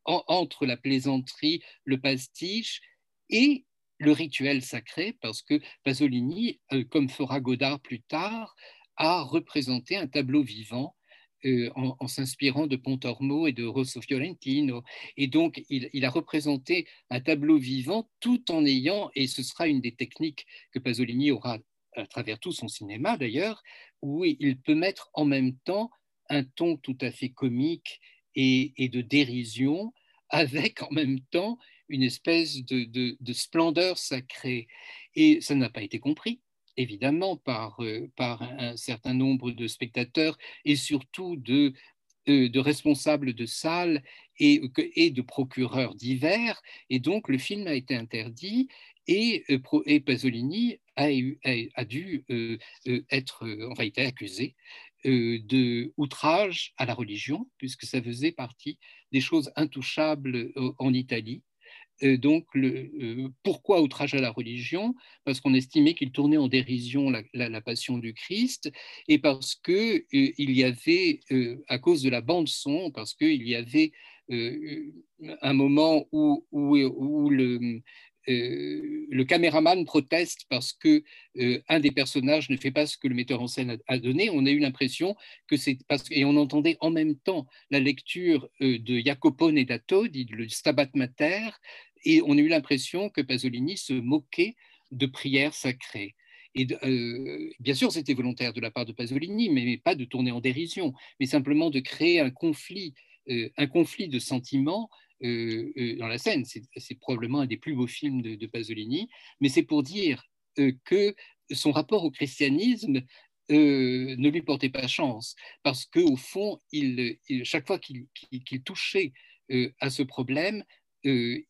plaisanterie, le pastiche et le rituel sacré, parce que Pasolini, euh, comme fera Godard plus tard, a représenté un tableau vivant euh, en, s'inspirant de Pontormo et de Rosso Fiorentino. Et donc, il, a représenté un tableau vivant tout en ayant, et ce sera une des techniques que Pasolini aura à travers tout son cinéma d'ailleurs, où il peut mettre en même temps un ton tout à fait comique et, de dérision, avec en même temps une espèce de, splendeur sacrée. Et ça n'a pas été compris évidemment par, euh, un certain nombre de spectateurs et surtout de, euh, responsables de salles et, de procureurs divers. Et donc le film a été interdit et, euh, Pasolini a, dû être, enfin, été accusé de outrage à la religion, puisque ça faisait partie des choses intouchables euh, en Italie. Euh, donc, pourquoi outrage à la religion? Parce qu'on estimait qu'il tournait en dérision la, passion du Christ et parce que il y avait, à cause de la bande son, parce qu'il y avait un moment où, où le, euh, le caméraman proteste parce que euh, un des personnages ne fait pas ce que le metteur en scène a, donné. On a eu l'impression que c'est parce et on entendait en même temps la lecture euh, de Jacopo Nedato, le Stabat Mater, et on a eu l'impression que Pasolini se moquait de prières sacrées. Et bien sûr, c'était volontaire de la part de Pasolini, mais pas de tourner en dérision, mais simplement de créer un conflit, un conflit de sentiments dans la scène. C'est probablement un des plus beaux films de, Pasolini, mais c'est pour dire euh, que son rapport au christianisme ne lui portait pas chance, parce qu'au fond, chaque fois qu'il touchait à ce problème,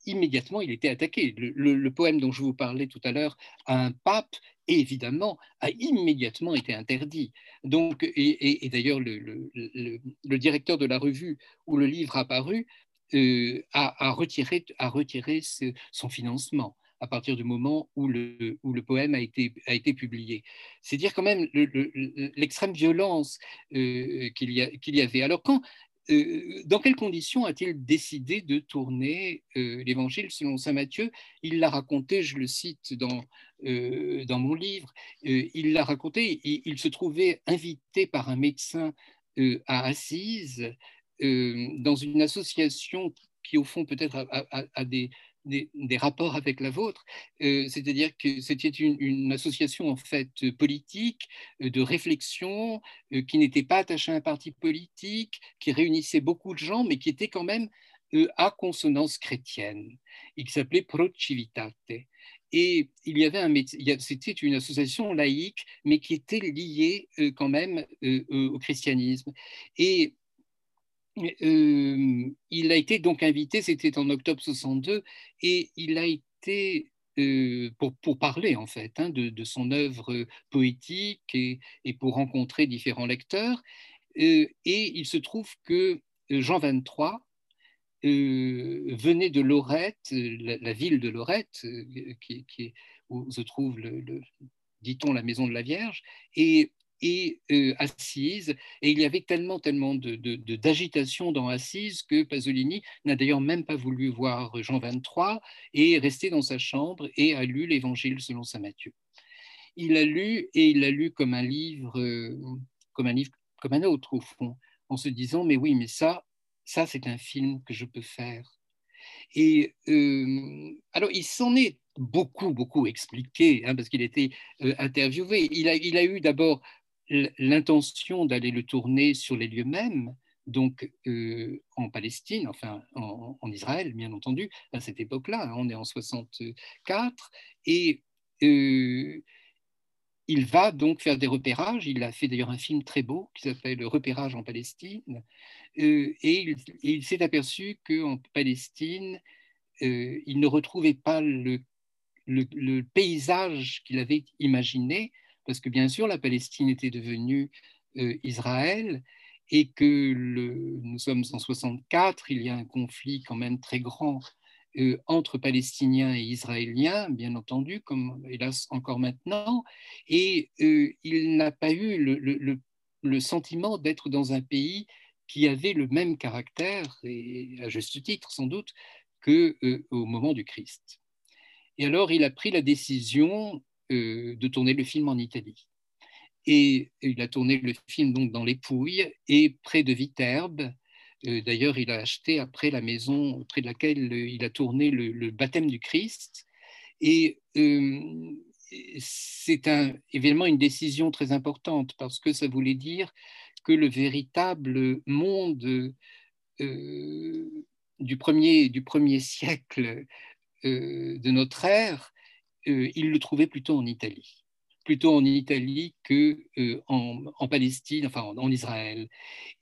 immédiatement, il était attaqué. Le, poème dont je vous parlais tout à l'heure, un pape, évidemment, a immédiatement été interdit. Donc, et, d'ailleurs, le, directeur de la revue où le livre a paru a, retiré, a retiré son financement à partir du moment où le, où le poème a été, a été publié. C'est dire quand même l'extrême violence qu'il y, qu'il y avait. Alors quand, euh, dans quelles conditions a-t-il décidé de tourner euh, l'évangile? Selon saint Matthieu Il l'a raconté, je le cite dans, euh, dans mon livre, il l'a raconté, il, se trouvait invité par un médecin à Assise dans une association qui, au fond, peut-être a, des, rapports avec la vôtre, euh, c'est-à-dire que c'était une, association en fait politique, euh, de réflexion, euh, qui n'était pas attachée à un parti politique, qui réunissait beaucoup de gens, mais qui était quand même à consonance chrétienne, et qui s'appelait Pro Civitate. Et il y avait un c'était une association laïque, mais qui était liée quand même au christianisme. Et euh, il a été donc invité, c'était en octobre 62, et il a été euh, pour, parler en fait hein, de, son œuvre poétique et, pour rencontrer différents lecteurs. Euh, et il se trouve que Jean 23 venait de Lorette, la, ville de Lorette, qui, qui, où se trouve, dit-on, la maison de la Vierge, et et euh, Assise. Et il y avait tellement, tellement d'agitation de, dans Assise que Pasolini n'a d'ailleurs même pas voulu voir Jean 23 et est resté dans sa chambre et a lu l'Évangile selon saint Matthieu. Il a lu et il l'a lu comme un livre, euh, comme un livre, comme un autre au fond, en se disant mais oui, mais ça, ça c'est un film que je peux faire. Et euh, alors il s'en est beaucoup, beaucoup expliqué, hein, parce qu'il était interviewé. Il a, il a eu d'abord l'intention d'aller le tourner sur les lieux mêmes, donc euh, en Palestine, enfin en, Israël, bien entendu, à cette époque-là, hein, on est en 64, et euh, il va donc faire des repérages. Il a fait d'ailleurs un film très beau qui s'appelle Repérage en Palestine, euh, et il, s'est aperçu qu'en Palestine, il ne retrouvait pas le, le paysage qu'il avait imaginé parce que bien sûr la Palestine était devenue euh, Israël et que nous sommes en 64, il y a un conflit quand même très grand euh, entre Palestiniens et Israéliens, bien entendu, comme hélas encore maintenant, et euh, il n'a pas eu le, le sentiment d'être dans un pays qui avait le même caractère, et à juste titre sans doute, qu'au au moment du Christ. Et alors il a pris la décision de tourner le film en Italie. Et il a tourné le film donc dans les Pouilles et près de Viterbe. Euh, d'ailleurs, il a acheté après la maison près de laquelle il a tourné le, baptême du Christ. Et euh, c'est un, évidemment une décision très importante parce que ça voulait dire que le véritable monde du, premier, du premier siècle de notre ère euh, il le trouvait plutôt en Italie, plutôt en Italie que euh, en, Palestine, enfin en, Israël.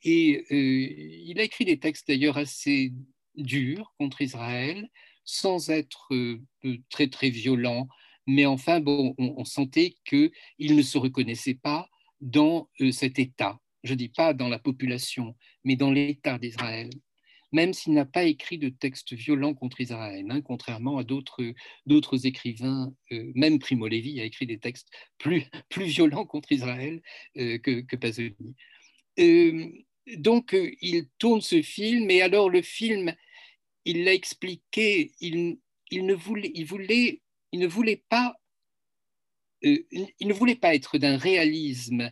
Et euh, il a écrit des textes d'ailleurs assez durs contre Israël, sans être très très violent, mais enfin bon, on, on sentait qu'il ne se reconnaissait pas dans cet État. Je ne dis pas dans la population, mais dans l'État d'Israël même s'il n'a pas écrit de textes violents contre Israël, hein, contrairement à d'autres écrivains, euh, même Primo Levi a écrit des textes plus, violents contre Israël euh, que, que, Pasolini. Euh, donc, il tourne ce film, et alors le film, il l'a expliqué, il ne voulait pas il ne voulait pas être d'un réalisme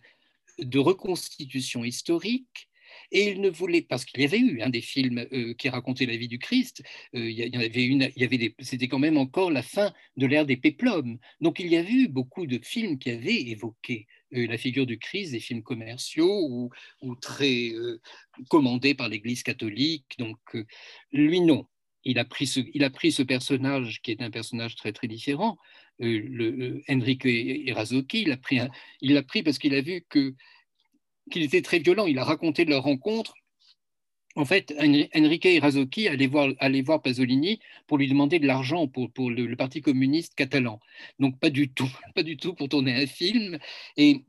de reconstitution historique, et il ne voulait, parce qu'il y avait eu un des films euh, qui racontait la vie du Christ, euh, il, y avait une, il y avait c'était quand même encore la fin de l'ère des péplums. Donc il y avait eu beaucoup de films qui avaient évoqué euh, la figure du Christ, des films commerciaux ou, très commandés par l'Église catholique. Donc lui, non. Il a, pris ce, il a pris ce personnage qui est un personnage très très différent, le, Enrique Erazoki, il pris, il l'a pris parce qu'il a vu que qu'il était très violent. Il a raconté leur rencontre en fait, Enrique Irazoki allait voir, allait voir Pasolini pour lui demander de l'argent pour, le, Parti communiste catalan. Donc pas du tout, pas du tout pour tourner un film. Et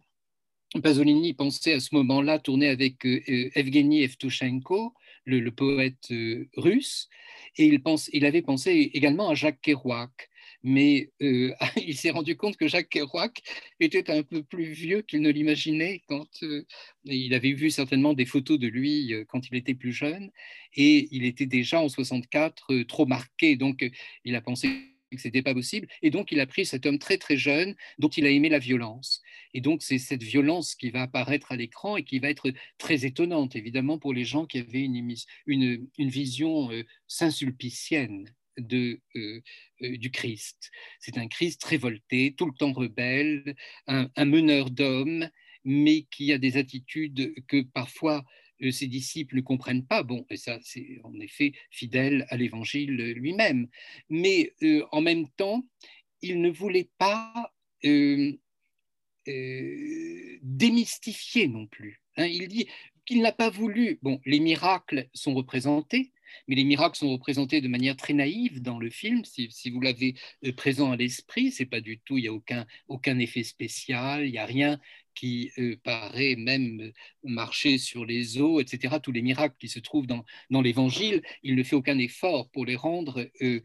Pasolini pensait à ce moment-là tourner avec euh, Evgeny Evtushenko, le, poète euh, russe, et il, pense, il avait pensé également à Jacques Kerouac mais euh, il s'est rendu compte que Jacques Kerouac était un peu plus vieux qu'il ne l'imaginait quand euh, il avait vu certainement des photos de lui euh, quand il était plus jeune, et il était déjà en 64 trop marqué, donc il a pensé que ce n'était pas possible, et donc il a pris cet homme très très jeune dont il a aimé la violence. Et donc c'est cette violence qui va apparaître à l'écran et qui va être très étonnante, évidemment, pour les gens qui avaient une, une vision saint-sulpicienne de, euh, euh, du Christ. C'est un Christ révolté, tout le temps rebelle, un, meneur d'hommes, mais qui a des attitudes que parfois euh, ses disciples ne comprennent pas. Bon, et ça, c'est en effet fidèle à l'évangile lui-même. Mais en même temps, il ne voulait pas démystifier non plus. Hein. Il dit qu'il n'a pas voulu. Bon, les miracles sont représentés, mais les miracles sont représentés de manière très naïve dans le film. Si, vous l'avez euh, présent à l'esprit, c'est pas du tout, il n'y a aucun, aucun effet spécial, il n'y a rien qui euh, paraît même marcher sur les eaux, etc. Tous les miracles qui se trouvent dans, dans l'Évangile, il ne fait aucun effort pour les rendre euh,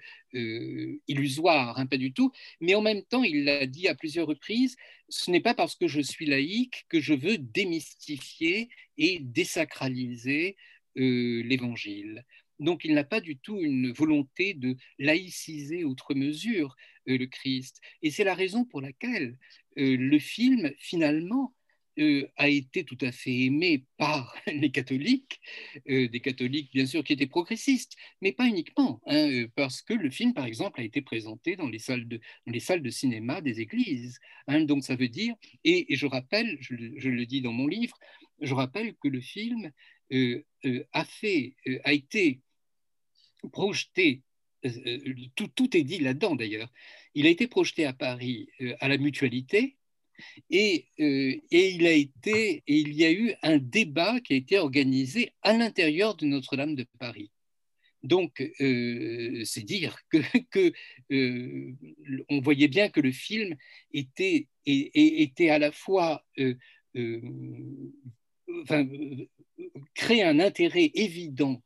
illusoires, hein, pas du tout. Mais en même temps, il l'a dit à plusieurs reprises, ce n'est pas parce que je suis laïque que je veux démystifier et désacraliser l'Évangile. Donc il n'a pas du tout une volonté de laïciser outre mesure euh, le Christ. Et c'est la raison pour laquelle euh, le film, finalement, euh, a été tout à fait aimé par les catholiques, des catholiques bien sûr qui étaient progressistes, mais pas uniquement, hein, parce que le film, par exemple, a été présenté dans les salles de, les salles de cinéma des églises. Hein. donc ça veut dire, et, je rappelle, je, je, le dis dans mon livre, je rappelle que le film a, fait, a été projeté, euh, euh, tout, tout, est dit là-dedans d'ailleurs, il a été projeté à Paris euh, à la mutualité et, et, il a été, et il y a eu un débat qui a été organisé à l'intérieur de Notre-Dame de Paris. Donc, c'est dire que, que on voyait bien que le film était, et, était à la fois enfin, créer un intérêt évident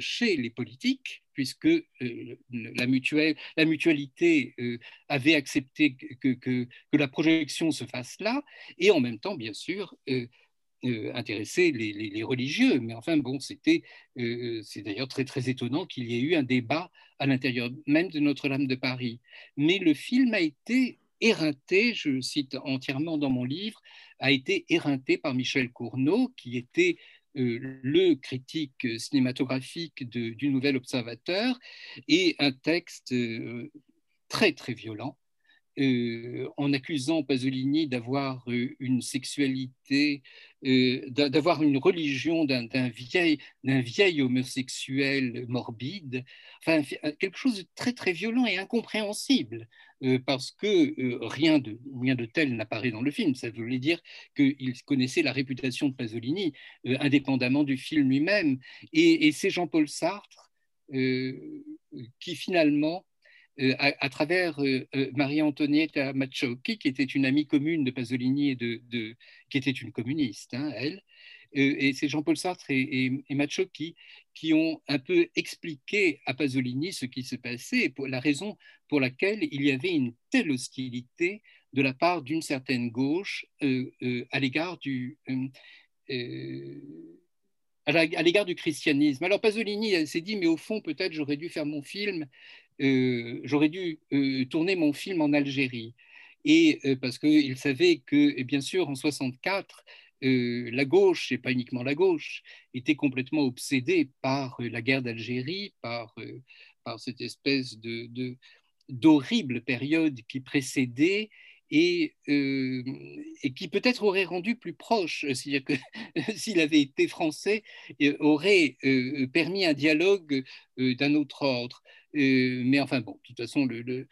chez les politiques, puisque euh, la, mutualité euh, avait accepté que, la projection se fasse là, et en même temps, bien sûr, intéresser les, religieux. Mais enfin, bon, c'était, c'est d'ailleurs très, très étonnant qu'il y ait eu un débat à l'intérieur même de Notre-Dame de Paris. Mais le film a été éreinté, je cite entièrement dans mon livre, a été éreinté par Michel Cournot, qui était euh, le critique cinématographique du Nouvel Observateur, et un texte euh, très très violent euh, en accusant Pasolini d'avoir une sexualité, d'avoir une religion d'un vieil, homosexuel morbide, enfin quelque chose de très très violent et incompréhensible. Euh, parce que euh, rien, de, de tel n'apparaît dans le film. Ça voulait dire qu'il connaissait la réputation de Pasolini, euh, indépendamment du film lui-même. Et, c'est Jean-Paul Sartre qui finalement, à, travers Marie-Antonietta Maciocchi, qui était une amie commune de Pasolini et de, qui était une communiste, hein, elle, et c'est Jean-Paul Sartre et, et, qui, ont un peu expliqué à Pasolini ce qui se passait et pour la raison pour laquelle il y avait une telle hostilité de la part d'une certaine gauche euh, euh, à l'égard du euh, à l'égard du christianisme. Alors Pasolini s'est dit, mais au fond, peut-être j'aurais dû faire mon film, j'aurais dû tourner mon film en Algérie. Et parce qu'il savait que, bien sûr, en 64, euh, la gauche, et pas uniquement la gauche, était complètement obsédée par euh, la guerre d'Algérie, par, euh, par cette espèce de, d'horrible période qui précédait et, et qui peut-être aurait rendu plus proche, c'est-à-dire que s'il avait été français, aurait permis un dialogue d'un autre ordre. mais enfin bon, de toute façon, le, le,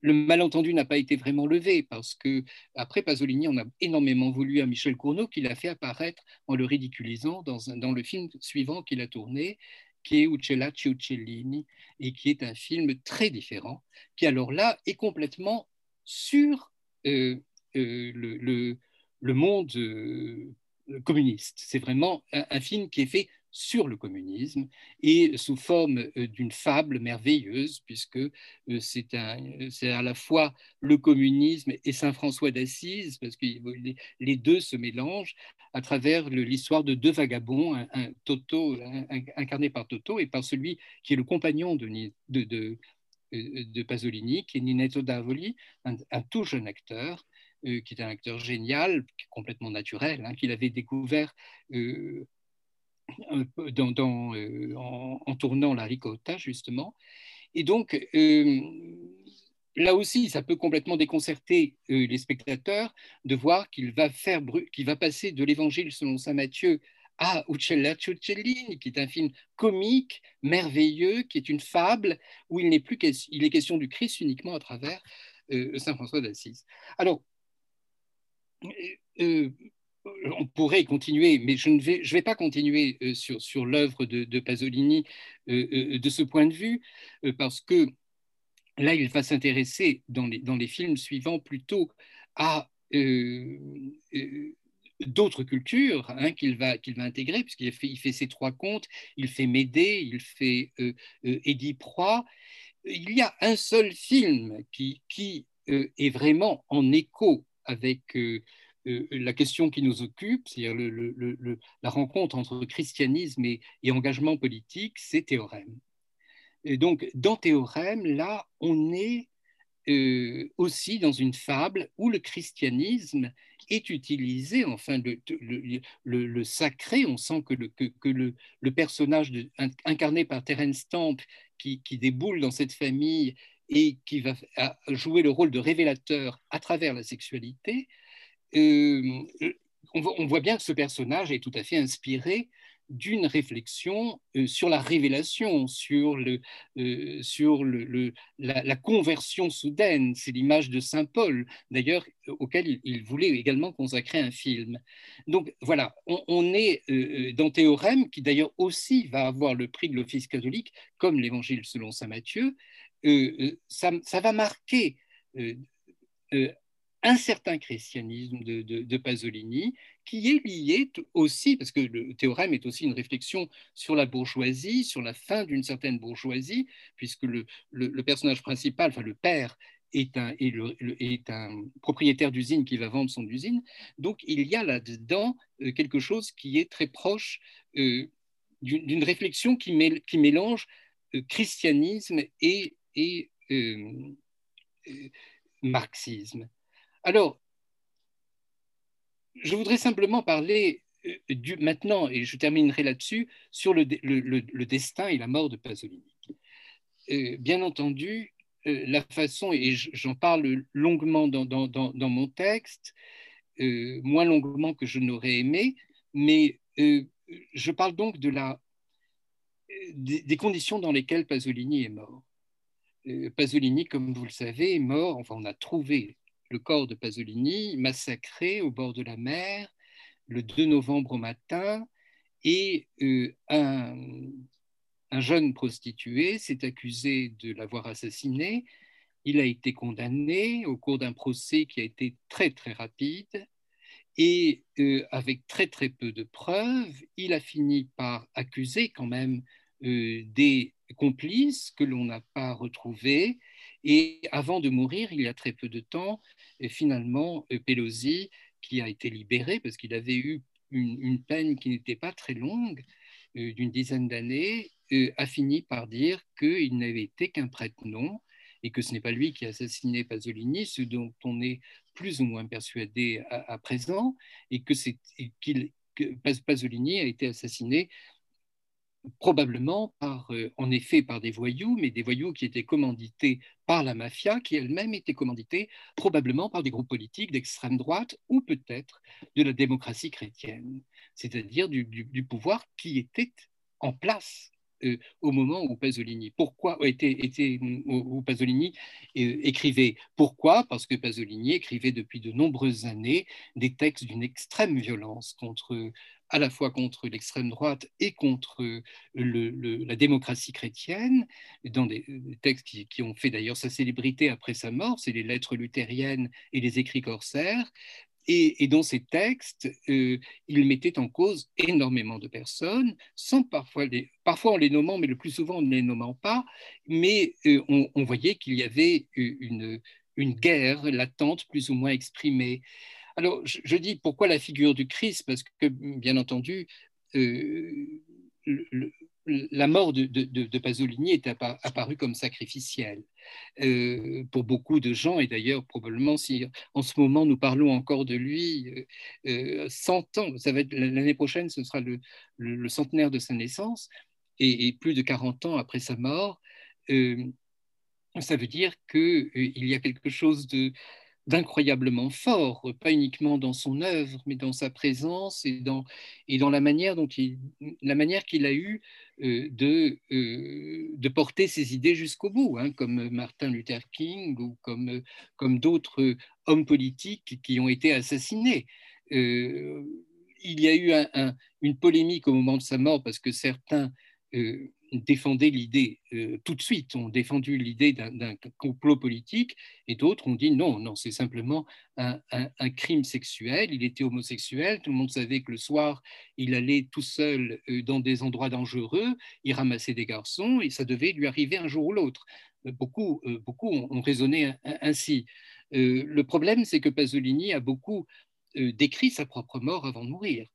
le malentendu n'a pas été vraiment levé parce que après Pasolini, on a énormément voulu à Michel Cournot qu'il a fait apparaître en le ridiculisant dans le film suivant qu'il a tourné, qui est Uccellacci Uccellini, et qui est un film très différent, qui alors là est complètement sur euh, euh, le, le, monde euh, communiste. C'est vraiment un, film qui est fait sur le communisme et sous forme euh, d'une fable merveilleuse, puisque euh, c'est à la fois le communisme et Saint François d'Assise, parce que les deux se mélangent à travers l'histoire de deux vagabonds, un, Toto, incarné par Toto et par celui qui est le compagnon de, de, Pasolini, qui est Ninetto Davoli, un, tout jeune acteur. Euh, qui est un acteur génial, complètement naturel, hein, qu'il avait découvert euh, en, tournant la ricotta, justement. Et donc, euh, là aussi, ça peut complètement déconcerter euh, les spectateurs de voir qu'il va, faire, qu'il va passer de l'évangile selon saint Matthieu à Uccella Ciuccellini, qui est un film comique, merveilleux, qui est une fable, où il n'est plus il est question du Christ uniquement à travers saint François d'Assise. Alors, on pourrait continuer, mais je ne vais, pas continuer euh, sur, l'œuvre de, Pasolini euh, euh, de ce point de vue, parce que là, il va s'intéresser dans les, films suivants plutôt à d'autres cultures hein, qu'il va, intégrer, puisqu'il fait, ses trois contes, il fait Médée, il fait Édith Proie. Il y a un seul film qui, est vraiment en écho avec euh, la question qui nous occupe, c'est-à-dire la rencontre entre christianisme et, engagement politique, c'est Théorème. Et donc, dans Théorème, là, on est euh, aussi dans une fable où le christianisme est utilisé, enfin, le, sacré, on sent que le, personnage incarné par Terence Stamp, qui, déboule dans cette famille et qui va jouer le rôle de révélateur à travers la sexualité, euh, on, voit bien que ce personnage est tout à fait inspiré d'une réflexion euh, sur la révélation, sur, le, euh, sur le, la, conversion soudaine. C'est l'image de Saint Paul, d'ailleurs, auquel il, voulait également consacrer un film. Donc voilà, on, est dans Théorème, qui d'ailleurs aussi va avoir le prix de l'Office catholique, comme l'Évangile selon Saint Matthieu. Ça, va marquer un certain christianisme de, Pasolini, qui est lié aussi, parce que le théorème est aussi une réflexion sur la bourgeoisie, sur la fin d'une certaine bourgeoisie, puisque le, personnage principal, enfin le père, est un, propriétaire d'usine qui va vendre son usine. Donc il y a là-dedans euh, quelque chose qui est très proche euh, d'une réflexion qui, mélange euh, christianisme et marxisme. Alors, je voudrais simplement parler euh, du, maintenant, et je terminerai là-dessus, sur le, destin et la mort de Pasolini. Euh, bien entendu, euh, la façon, et j'en parle longuement dans, mon texte, moins longuement que je n'aurais aimé, mais je parle donc de la, des, des, conditions dans lesquelles Pasolini est mort. Pasolini, comme vous le savez, est mort, enfin on a trouvé le corps de Pasolini massacré au bord de la mer le 2 novembre au matin et euh, un, jeune prostitué s'est accusé de l'avoir assassiné. Il a été condamné au cours d'un procès qui a été très très rapide et euh, avec très très peu de preuves, il a fini par accuser quand même euh, des complices que l'on n'a pas retrouvés et avant de mourir, il y a très peu de temps, et finalement, euh, Pelosi, qui a été libéré parce qu'il avait eu une, peine qui n'était pas très longue, euh, d'une dizaine d'années, euh, a fini par dire qu'il n'avait été qu'un prête-nom et que ce n'est pas lui qui a assassiné Pasolini, ce dont on est plus ou moins persuadé à, présent, et que, qu'il, que Pasolini a été assassiné probablement par, euh, en effet par des voyous, mais des voyous qui étaient commandités par la mafia, qui elle-même était commanditée probablement par des groupes politiques d'extrême droite ou peut-être de la démocratie chrétienne, c'est-à-dire du, pouvoir qui était en place au moment où Pasolini, pourquoi était, était où Pasolini écrivait. Pourquoi? Parce que Pasolini écrivait depuis de nombreuses années des textes d'une extrême violence contre à la fois contre l'extrême droite et contre la démocratie chrétienne, dans des, textes qui, ont fait d'ailleurs sa célébrité après sa mort, c'est les lettres luthériennes et les écrits corsaires. Et, dans ces textes, euh, il mettait en cause énormément de personnes, sans parfois, les, parfois en les nommant, mais le plus souvent en ne les nommant pas, mais euh, on, voyait qu'il y avait une, une guerre latente, plus ou moins exprimée. Alors, je, dis pourquoi la figure du Christ, parce que, bien entendu, euh, la mort de, Pasolini est apparue comme sacrificielle. Euh, pour beaucoup de gens, et d'ailleurs, probablement, si en ce moment nous parlons encore de lui, 100 euh, ans, ça va être l'année prochaine, ce sera le, centenaire de sa naissance, et, plus de 40 ans après sa mort, ça veut dire qu'il y a quelque chose de d'incroyablement fort, pas uniquement dans son œuvre, mais dans sa présence et dans, et dans la manière dont qu'il a eu euh, de, euh, de porter ses idées jusqu'au bout, hein, comme Martin Luther King ou comme, d'autres hommes politiques qui ont été assassinés. Euh, il y a eu une polémique au moment de sa mort parce que certains défendaient l'idée euh, tout de suite, ont défendu l'idée d'un complot politique, et d'autres ont dit non, non, c'est simplement un, crime sexuel. Il était homosexuel, tout le monde savait que le soir, il allait tout seul euh, dans des endroits dangereux, il ramassait des garçons, et ça devait lui arriver un jour ou l'autre. Beaucoup, euh, beaucoup ont, raisonné ainsi. le problème, c'est que Pasolini a beaucoup décrit sa propre mort avant de mourir.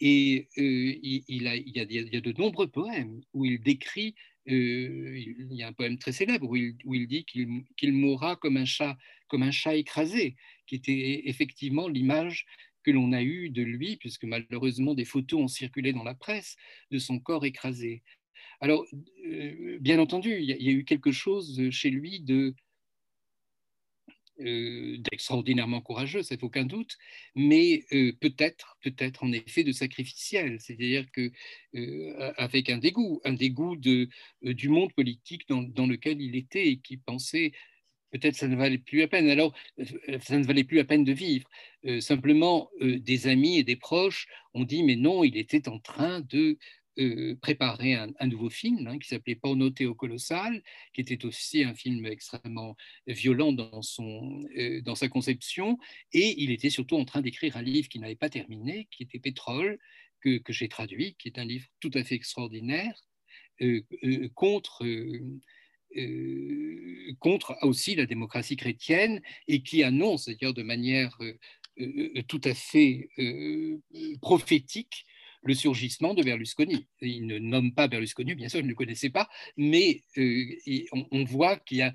Et euh, il, a, il, y a, de nombreux poèmes où il décrit, euh, il y a un poème très célèbre où il, où dit qu'il mourra comme un, chat, comme un chat écrasé, qui était effectivement l'image que l'on a eue de lui, puisque malheureusement des photos ont circulé dans la presse de son corps écrasé. Alors, euh, bien entendu, il y, a, eu quelque chose chez lui de, euh, d'extraordinairement courageux, ça fait aucun doute, mais euh, peut-être, peut-être en effet de sacrificiel, c'est-à-dire que euh, avec un dégoût, un dégoût du monde politique dans, lequel il était et qui pensait peut-être ça ne valait plus la peine. Alors, ça ne valait plus la peine de vivre. simplement, des amis et des proches ont dit, mais non, il était en train de euh, préparer un, nouveau film hein, qui s'appelait Pornothéo Colossal, qui était aussi un film extrêmement violent dans, son, euh, dans sa conception, et il était surtout en train d'écrire un livre qui n'avait pas terminé, qui était Pétrole, que, j'ai traduit, qui est un livre tout à fait extraordinaire, euh, contre... contre aussi la démocratie chrétienne et qui annonce, d'ailleurs de manière tout à fait prophétique, le surgissement de Berlusconi. Il ne nomme pas Berlusconi, bien sûr, il ne le connaissait pas, mais euh, on, voit qu'il y a,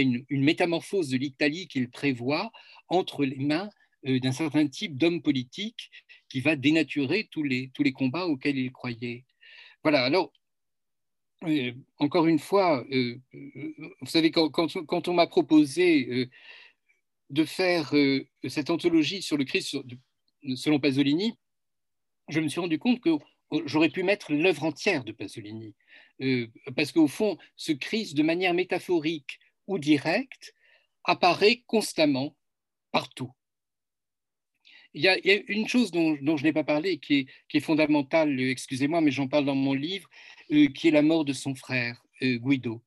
une, métamorphose de l'Italie qu'il prévoit entre les mains euh, d'un certain type d'homme politique qui va dénaturer tous les, combats auxquels il croyait. Voilà, alors, euh, encore une fois, vous savez, quand, on m'a proposé de faire cette anthologie sur le Christ selon Pasolini, je me suis rendu compte que j'aurais pu mettre l'œuvre entière de Pasolini, euh, parce qu'au fond, ce Christ, de manière métaphorique ou directe, apparaît constamment partout. Il y, a, une chose dont, je n'ai pas parlé, qui est, fondamentale, excusez-moi, mais j'en parle dans mon livre, euh, qui est la mort de son frère, euh, Guido.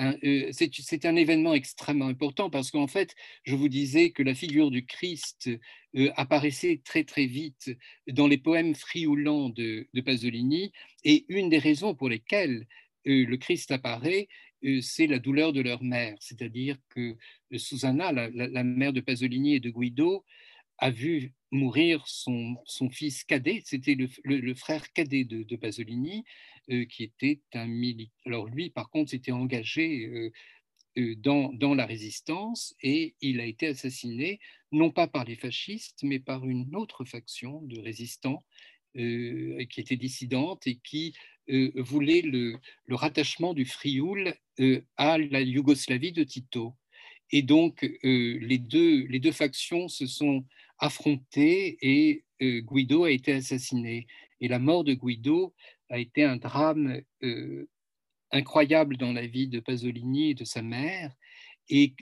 Euh, c'est un événement extrêmement important parce qu'en fait, je vous disais que la figure du Christ euh, apparaissait très très vite dans les poèmes frioulants de, Pasolini et une des raisons pour lesquelles euh, le Christ apparaît, c'est la douleur de leur mère, c'est-à-dire que Susanna, la, mère de Pasolini et de Guido, a vu mourir son, fils cadet, c'était le, frère cadet de Pasolini, euh, qui était un militaire. Alors lui, par contre, s'était engagé euh, euh, dans, dans, la résistance et il a été assassiné, non pas par les fascistes, mais par une autre faction de résistants qui était dissidente et qui voulait le, rattachement du Frioul à la Yougoslavie de Tito. Et donc, les, deux, les deux factions se sont affrontées et Guido a été assassiné. Et la mort de Guido a été un drame euh, incroyable dans la vie de Pasolini et de sa mère, et,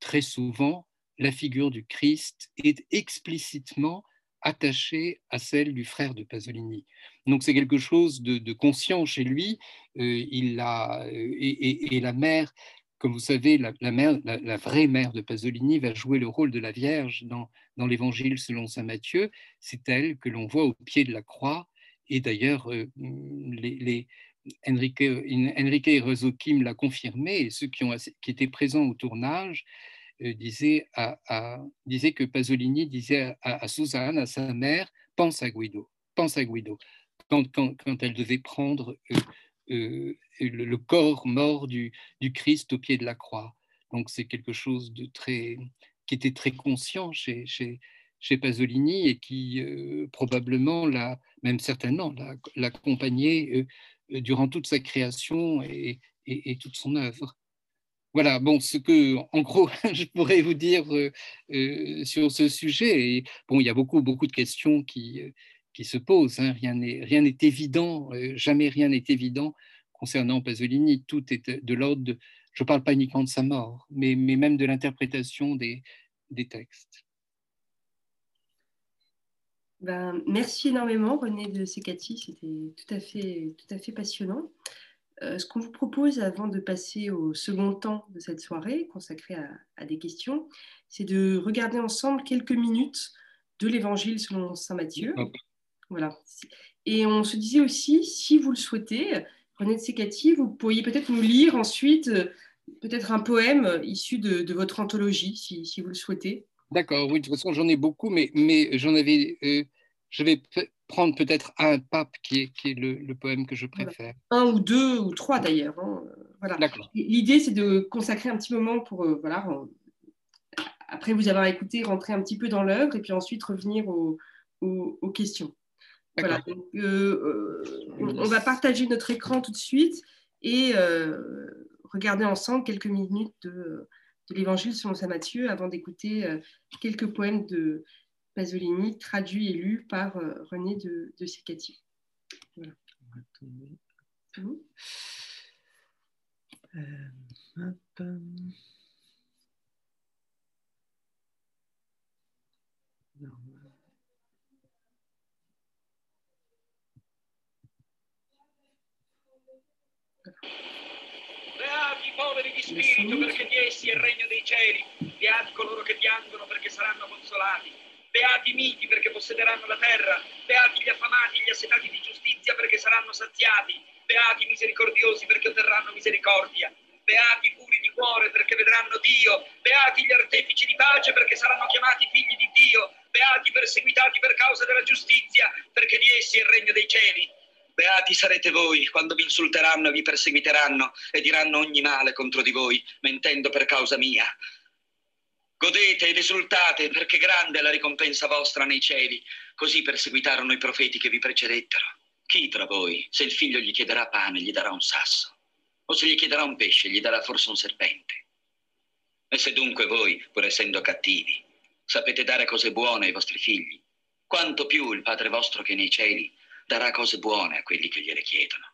très souvent, la figure du Christ est explicitement attachée à celle du frère de Pasolini. Donc c'est quelque chose de, conscient chez lui. Euh, il a, et, la mère, comme vous savez, la, vraie mère de Pasolini va jouer le rôle de la Vierge dans, l'Évangile selon saint Matthieu. C'est elle que l'on voit au pied de la croix. Et d'ailleurs, euh, les, Enrique, Enrique l'a confirmé, et ceux qui, étaient présents au tournage euh, disait que Pasolini disait à, Suzanne, à sa mère, pense à Guido, pense à Guido, quand elle devait prendre euh, euh, le, corps mort du, Christ au pied de la croix. Donc c'est quelque chose qui était très conscient chez, Pasolini et qui probablement l'a, même certainement, l'a accompagné durant toute sa création et, toute son œuvre. Voilà, bon, ce que, en gros, je pourrais vous dire euh, euh, sur ce sujet. Et, bon, il y a beaucoup, beaucoup de questions qui, euh, qui se posent. Hein. Rien n'est évident, jamais rien n'est évident concernant Pasolini. Tout est de l'ordre de, je ne parle pas uniquement de sa mort, mais, mais même de l'interprétation des, des textes. Ben, merci énormément, René de Secati. C'était tout à fait, tout à fait passionnant. Euh, ce qu'on vous propose avant de passer au second temps de cette soirée consacrée à, des questions, c'est de regarder ensemble quelques minutes de l'Évangile selon Saint Matthieu. Voilà. Et on se disait aussi, si vous le souhaitez, René de Secati, vous pourriez peut-être nous lire ensuite euh, peut-être un poème issu de, votre anthologie, si, vous le souhaitez. D'accord, oui, de toute façon, j'en ai beaucoup, mais, mais j'en avais. Euh, je vais prendre peut-être un pape qui est, qui est le, poème que je préfère. Un ou deux ou trois d'ailleurs. Hein. Voilà. L'idée, c'est de consacrer un petit moment pour, euh, voilà, après vous avoir écouté, rentrer un petit peu dans l'œuvre et puis ensuite revenir aux, aux, questions. Voilà. Euh, euh, on, va partager notre écran tout de suite et regarder ensemble quelques minutes de, de l'Évangile selon saint Matthieu avant d'écouter quelques poèmes de Pasolini, traduit et lu par euh, René de, de. Voilà. Euh, hop. Beati i poveri di spirito perché di essi è il regno dei cieli, beati coloro che piangono perché saranno consolati. Beati i miti perché possederanno la terra, beati gli affamati, gli assetati di giustizia perché saranno saziati, beati i misericordiosi perché otterranno misericordia, beati i puri di cuore perché vedranno Dio, beati gli artefici di pace perché saranno chiamati figli di Dio, beati i perseguitati per causa della giustizia perché di essi è il regno dei cieli. Beati sarete voi quando vi insulteranno e vi perseguiteranno e diranno ogni male contro di voi, mentendo per causa mia. Godete ed esultate, perché grande è la ricompensa vostra nei cieli. Così perseguitarono i profeti che vi precedettero. Chi tra voi, se il figlio gli chiederà pane, gli darà un sasso? O se gli chiederà un pesce, gli darà forse un serpente? E se dunque voi, pur essendo cattivi, sapete dare cose buone ai vostri figli, quanto più il Padre vostro che nei cieli darà cose buone a quelli che gliele chiedono.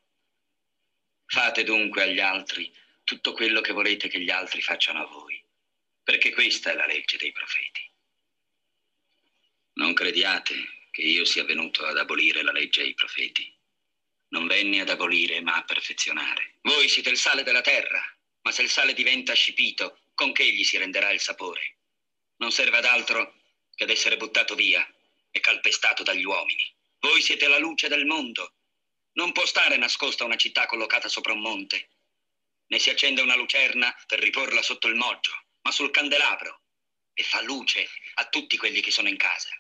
Fate dunque agli altri tutto quello che volete che gli altri facciano a voi perché questa è la legge dei profeti. Non crediate che io sia venuto ad abolire la legge ai profeti. Non venni ad abolire, ma a perfezionare. Voi siete il sale della terra, ma se il sale diventa scipito, con che gli si renderà il sapore? Non serve ad altro che ad essere buttato via e calpestato dagli uomini. Voi siete la luce del mondo. Non può stare nascosta una città collocata sopra un monte. Ne si accende una lucerna per riporla sotto il moggio ma sul candelabro e fa luce a tutti quelli che sono in casa.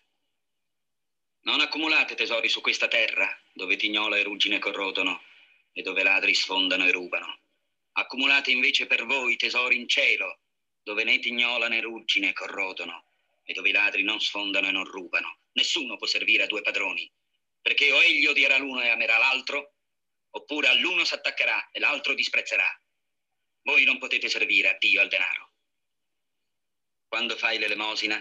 Non accumulate tesori su questa terra, dove tignola e ruggine corrodono e dove ladri sfondano e rubano. Accumulate invece per voi tesori in cielo, dove né tignola né ruggine corrodono e dove i ladri non sfondano e non rubano. Nessuno può servire a due padroni, perché o egli odierà l'uno e amerà l'altro, oppure all'uno s'attaccherà e l'altro disprezzerà. Voi non potete servire a Dio al denaro. Quando fai l'elemosina,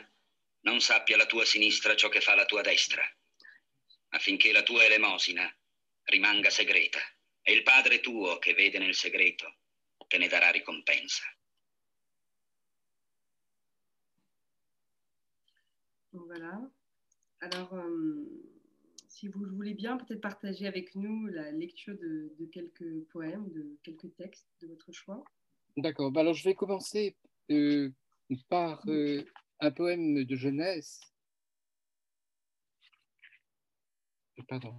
non sappia la tua sinistra ciò che fa la tua destra, affinché la tua elemosina rimanga segreta e il Padre tuo che vede nel segreto te ne darà ricompensa. Voilà. Alors, euh, si vous le voulez bien, peut-être partager avec nous la lecture de, quelques poèmes, de quelques textes de votre choix. D'accord. Alors, je vais commencer euh, par euh, un poème de jeunesse. Pardon.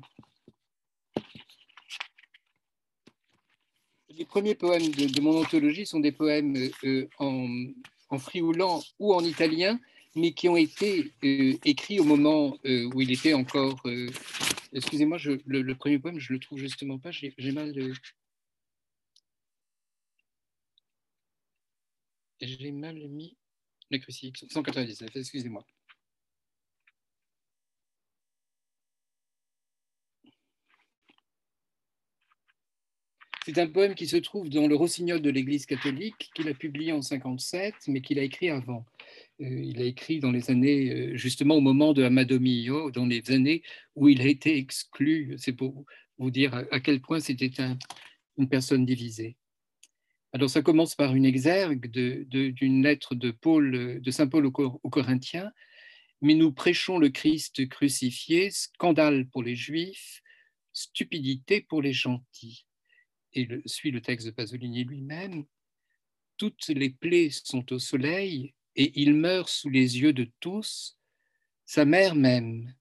Les premiers poèmes de, mon anthologie sont des poèmes euh, en, en frioulant ou en italien, mais qui ont été euh, écrits au moment euh, où il était encore. Euh, Excusez-moi, le, premier poème, je le trouve justement pas. J'ai mal. J'ai mal mis le crucifix. 199, excusez-moi. C'est un poème qui se trouve dans le Rossignol de l'Église catholique, qu'il a publié en 57, mais qu'il a écrit avant. Euh, il a écrit dans les années, euh, justement au moment de Amado Mio, dans les années où il a été exclu. C'est pour vous dire à quel point c'était un, une personne divisée. Alors ça commence par une exergue d'une lettre de, Paul, de Saint Paul aux, Corinthiens, mais nous prêchons le Christ crucifié, scandale pour les Juifs, stupidité pour les gentils et suit le texte de Pasolini lui-même, toutes les plaies sont au soleil et il meurt sous les yeux de tous, sa mère même,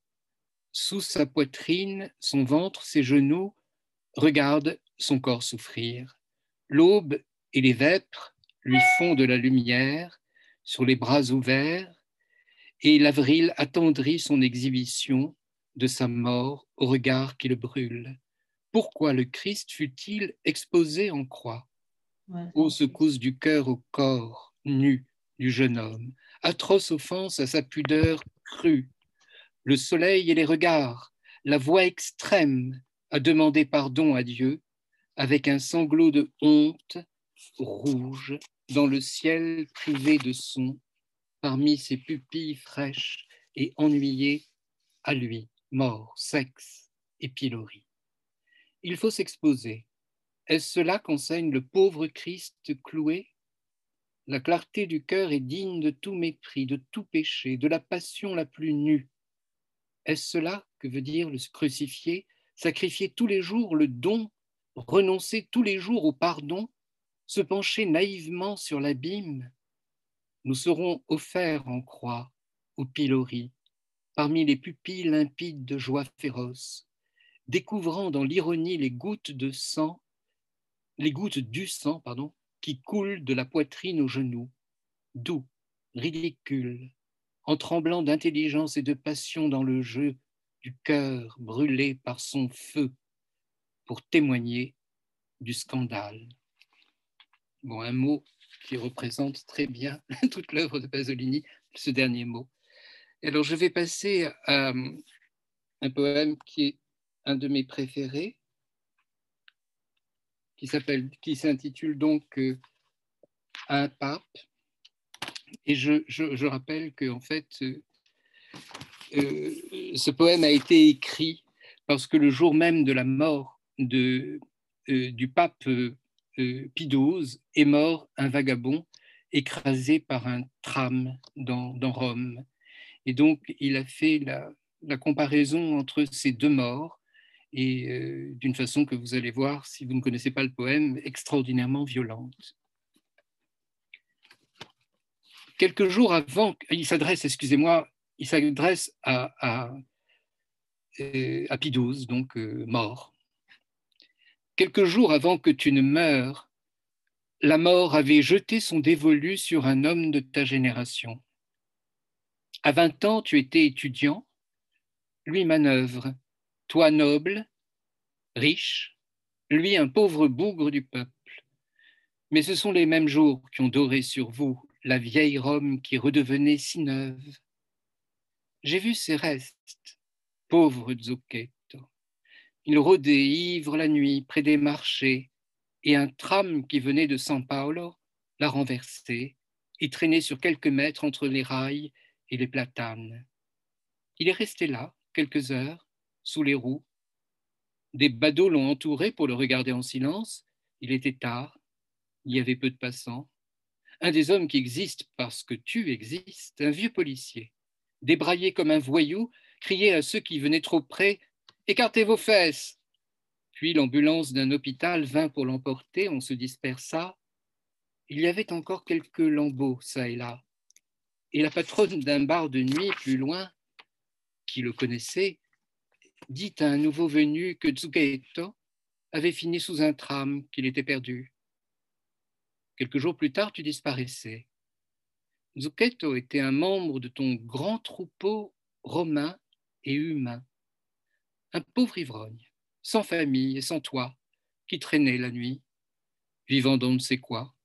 sous sa poitrine, son ventre, ses genoux, regarde son corps souffrir. L'aube et les vêpres lui font de la lumière sur les bras ouverts, et l'avril attendrit son exhibition de sa mort au regard qui le brûle pourquoi le Christ fut-il exposé en croix? Ouais. Aux secousses du cœur au corps nu du jeune homme, atroce offense à sa pudeur crue, le soleil et les regards, la voix extrême à demander pardon à Dieu, avec un sanglot de honte rouge dans le ciel privé de son, parmi ses pupilles fraîches et ennuyées à lui, mort, sexe et pilori. Il faut s'exposer. Est-ce cela qu'enseigne le pauvre Christ cloué? La clarté du cœur est digne de tout mépris, de tout péché, de la passion la plus nue. Est-ce cela que veut dire le crucifié Sacrifier tous les jours le don, renoncer tous les jours au pardon, se pencher naïvement sur l'abîme? Nous serons offerts en croix, au pilori, parmi les pupilles limpides de joie féroce découvrant dans l'ironie les gouttes de sang, les gouttes du sang, pardon, qui coulent de la poitrine aux genoux, doux, ridicule, en tremblant d'intelligence et de passion dans le jeu du cœur brûlé par son feu pour témoigner du scandale. Bon, un mot qui représente très bien toute l'œuvre de Pasolini, ce dernier mot. Alors, je vais passer à un poème qui est un de mes préférés, qui s'appelle, qui s'intitule donc euh, Un pape. Et je, je, rappelle que en fait, euh, euh, ce poème a été écrit parce que le jour même de la mort de, du pape euh, Pie XII est mort un vagabond écrasé par un tram dans, dans Rome. Et donc, il a fait la, la comparaison entre ces deux morts et euh, d'une façon que vous allez voir, si vous ne connaissez pas le poème, extraordinairement violente. Quelques jours avant, il s'adresse, excusez-moi, il s'adresse à, à, euh, XII, donc euh, mort. Quelques jours avant que tu ne meures, la mort avait jeté son dévolu sur un homme de ta génération. À 20 ans, tu étais étudiant, lui manœuvre, toi noble, riche, lui un pauvre bougre du peuple. Mais ce sont les mêmes jours qui ont doré sur vous la vieille Rome qui redevenait si neuve. J'ai vu ses restes, pauvre Zucchetto. Il rôdait ivre la nuit près des marchés, et un tram qui venait de San Paolo l'a renversé et traîné sur quelques mètres entre les rails et les platanes. Il est resté là quelques heures, sous les roues, Des badauds l'ont entouré pour le regarder en silence. Il était tard, il y avait peu de passants. Un des hommes qui existent parce que tu existes, un vieux policier, débraillé comme un voyou, criait à ceux qui venaient trop près Écartez vos fesses Puis l'ambulance d'un hôpital vint pour l'emporter, on se dispersa. Il y avait encore quelques lambeaux, ça et là. Et la patronne d'un bar de nuit plus loin, qui le connaissait, dit à un nouveau venu que Zuchetto avait fini sous un tram, qu'il était perdu. Quelques jours plus tard, tu disparaissais. Zucchetto était un membre de ton grand troupeau romain et humain, un pauvre ivrogne, sans famille et sans toi, qui traînait la nuit, vivant d'on ne sait quoi.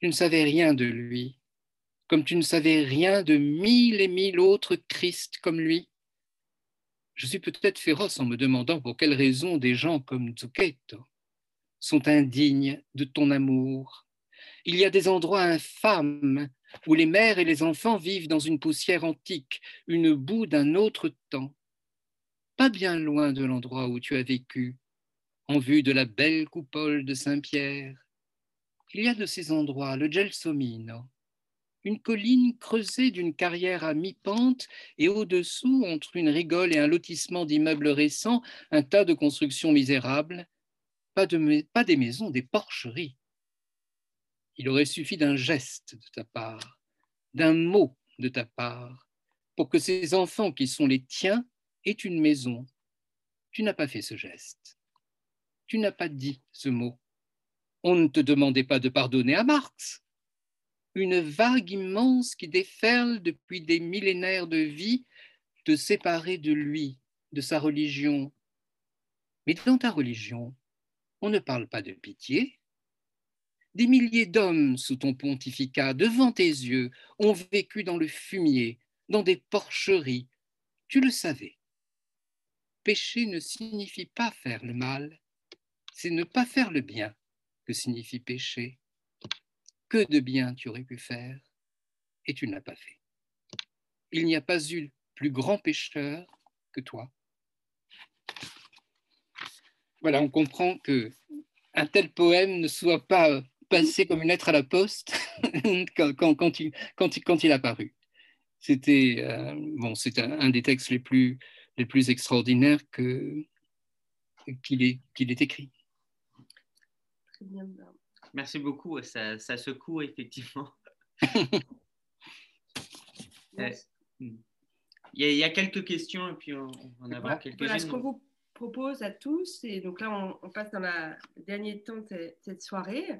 Tu ne savais rien de lui, comme tu ne savais rien de mille et mille autres Christ comme lui. Je suis peut-être féroce en me demandant pour quelle raison des gens comme Zucchetto sont indignes de ton amour. Il y a des endroits infâmes où les mères et les enfants vivent dans une poussière antique, une boue d'un autre temps, pas bien loin de l'endroit où tu as vécu, en vue de la belle coupole de Saint-Pierre. Il y a de ces endroits, le Gelsomino, une colline creusée d'une carrière à mi-pente et au-dessous, entre une rigole et un lotissement d'immeubles récents, un tas de constructions misérables, pas, de, des maisons, des porcheries. Il aurait suffi d'un geste de ta part, d'un mot de ta part, pour que ces enfants qui sont les tiens aient une maison. Tu n'as pas fait ce geste. Tu n'as pas dit ce mot. On ne te demandait pas de pardonner à Marx une vague immense qui déferle depuis des millénaires de vie, te séparer de lui, de sa religion. Mais dans ta religion, on ne parle pas de pitié. Des milliers d'hommes sous ton pontificat, devant tes yeux, ont vécu dans le fumier, dans des porcheries. Tu le savais. Pécher ne signifie pas faire le mal, c'est ne pas faire le bien que signifie pécher que de bien tu aurais pu faire et tu ne l'as pas fait. Il n'y a pas eu plus grand pécheur que toi. Voilà, on comprend que un tel poème ne soit pas passé comme une lettre à la poste quand, il, quand, il. C'était euh, bon, c'est un, des textes les plus, les plus extraordinaires qu'il ait, qu'il ait écrit. Très bien. Merci beaucoup. Ça, secoue effectivement. Euh, hmm. il, y a, quelques questions et puis on, va en avoir quelques-unes. Voilà ce qu'on vous propose à tous. Et donc là, on, passe dans le dernier temps de cette soirée.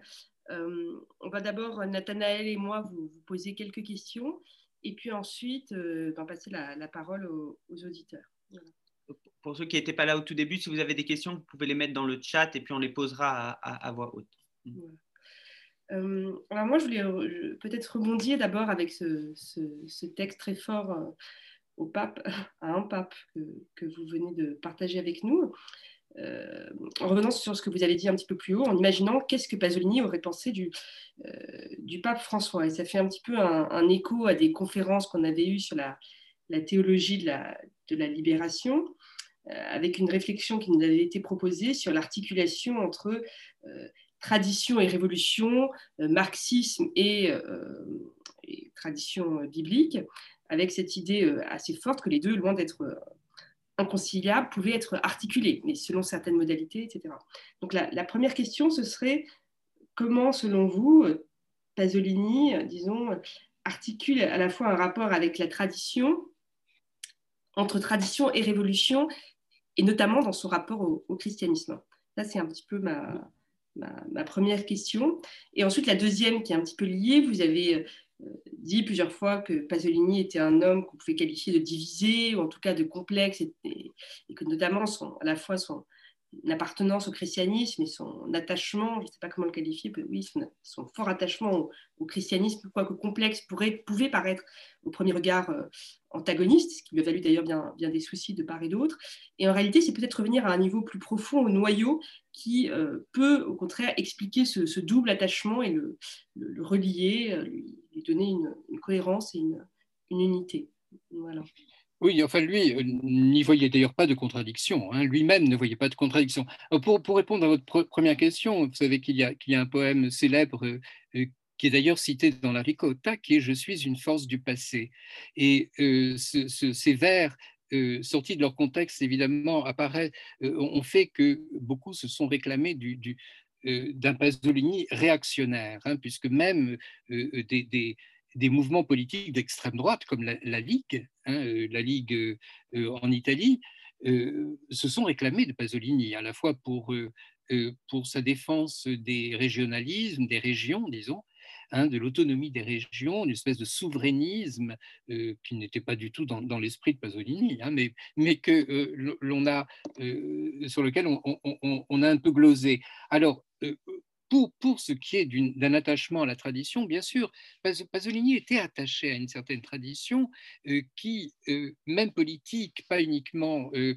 Euh, on va d'abord, Nathanaël et moi, vous, poser quelques questions. Et puis ensuite, euh, passer la, parole aux, auditeurs. Pour ceux qui n'étaient pas là au tout début, si vous avez des questions, vous pouvez les mettre dans le chat et puis on les posera à, voix haute. Euh, alors moi, je voulais peut-être rebondir d'abord avec ce, texte très fort euh, au pape, à un pape que, vous venez de partager avec nous. Euh, en revenant sur ce que vous avez dit un petit peu plus haut, en imaginant qu'est-ce que Pasolini aurait pensé du, pape François. Et ça fait un petit peu un, écho à des conférences qu'on avait eues sur la, théologie de la libération, avec une réflexion qui nous avait été proposée sur l'articulation entre tradition et révolution, euh, marxisme euh, et, tradition biblique, avec cette idée euh, assez forte que les deux, loin d'être inconciliables, pouvaient être articulés, mais selon certaines modalités, etc. Donc la, première question, ce serait comment, selon vous, Pasolini, disons, articule à la fois un rapport avec la tradition, entre tradition et révolution, et notamment dans son rapport au christianisme? Ça, c'est un petit peu ma, ma, première question. Et ensuite, la deuxième qui est un petit peu liée, vous avez euh, dit plusieurs fois que Pasolini était un homme qu'on pouvait qualifier de divisé, ou en tout cas de complexe, et, que notamment à la fois son, appartenance au christianisme et son attachement, je ne sais pas comment le qualifier, oui, son, fort attachement au, christianisme, quoique complexe, pourrait, pouvait paraître au premier regard euh, antagoniste, ce qui lui a valu d'ailleurs bien, bien des soucis de part et d'autre. Et en réalité, c'est peut-être revenir à un niveau plus profond, au noyau, qui euh, peut au contraire expliquer ce, double attachement et le, relier, euh, lui, donner une, cohérence et une, une unité. Voilà. Oui, enfin lui n'y voyait d'ailleurs pas de contradiction. Hein. Lui-même ne voyait pas de contradiction. Pour, pour, répondre à votre première question, vous savez qu'il y, y, a un poème célèbre qui est d'ailleurs cité dans la Ricotta, qui est Je suis une force du passé. Et euh, ces vers euh, sortis de leur contexte, évidemment, apparaissent, euh, ont fait que beaucoup se sont réclamés du, du d'un Pasolini réactionnaire, hein, puisque même des, des, mouvements politiques d'extrême droite, comme la, Ligue, hein, la Ligue en Italie, se sont réclamés de Pasolini, à la fois pour, pour sa défense des régionalismes, des régions, disons, Hein, de l'autonomie des régions, une espèce de souverainisme euh, qui n'était pas du tout dans, l'esprit de Pasolini, hein, mais, mais que euh, a, euh, sur lequel on, on, a un peu glosé. Alors, pour, pour, ce qui est d'un attachement à la tradition, bien sûr, Pasolini était attaché à une certaine tradition euh, qui, euh, même politique, pas uniquement euh,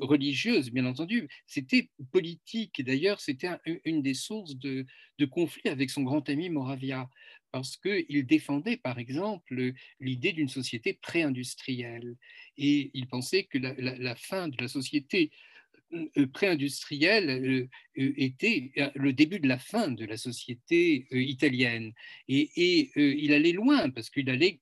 religieuse, bien entendu, c'était politique. D'ailleurs, c'était une des sources de, de conflit avec son grand ami Moravia, parce qu'il défendait, par exemple, l'idée d'une société pré-industrielle. Et il pensait que la fin de la société euh, pré-industriel euh, euh, était le début de la fin de la société italienne. Et, et il allait loin parce qu'il allait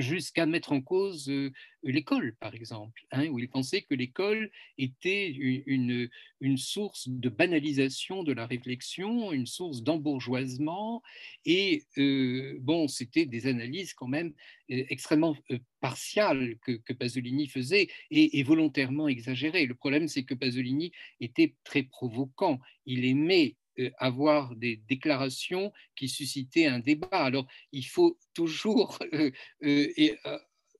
jusqu'à mettre en cause euh, l'école, par exemple, hein, où il pensait que l'école était une, source de banalisation de la réflexion, une source d'embourgeoisement, et euh, bon, c'était des analyses quand même euh, extrêmement partiales que, Pasolini faisait et, et, volontairement exagérées. Le problème, c'est que Pasolini était très provoquant, il aimait avoir des déclarations qui suscitaient un débat. Alors, il faut euh, euh, et,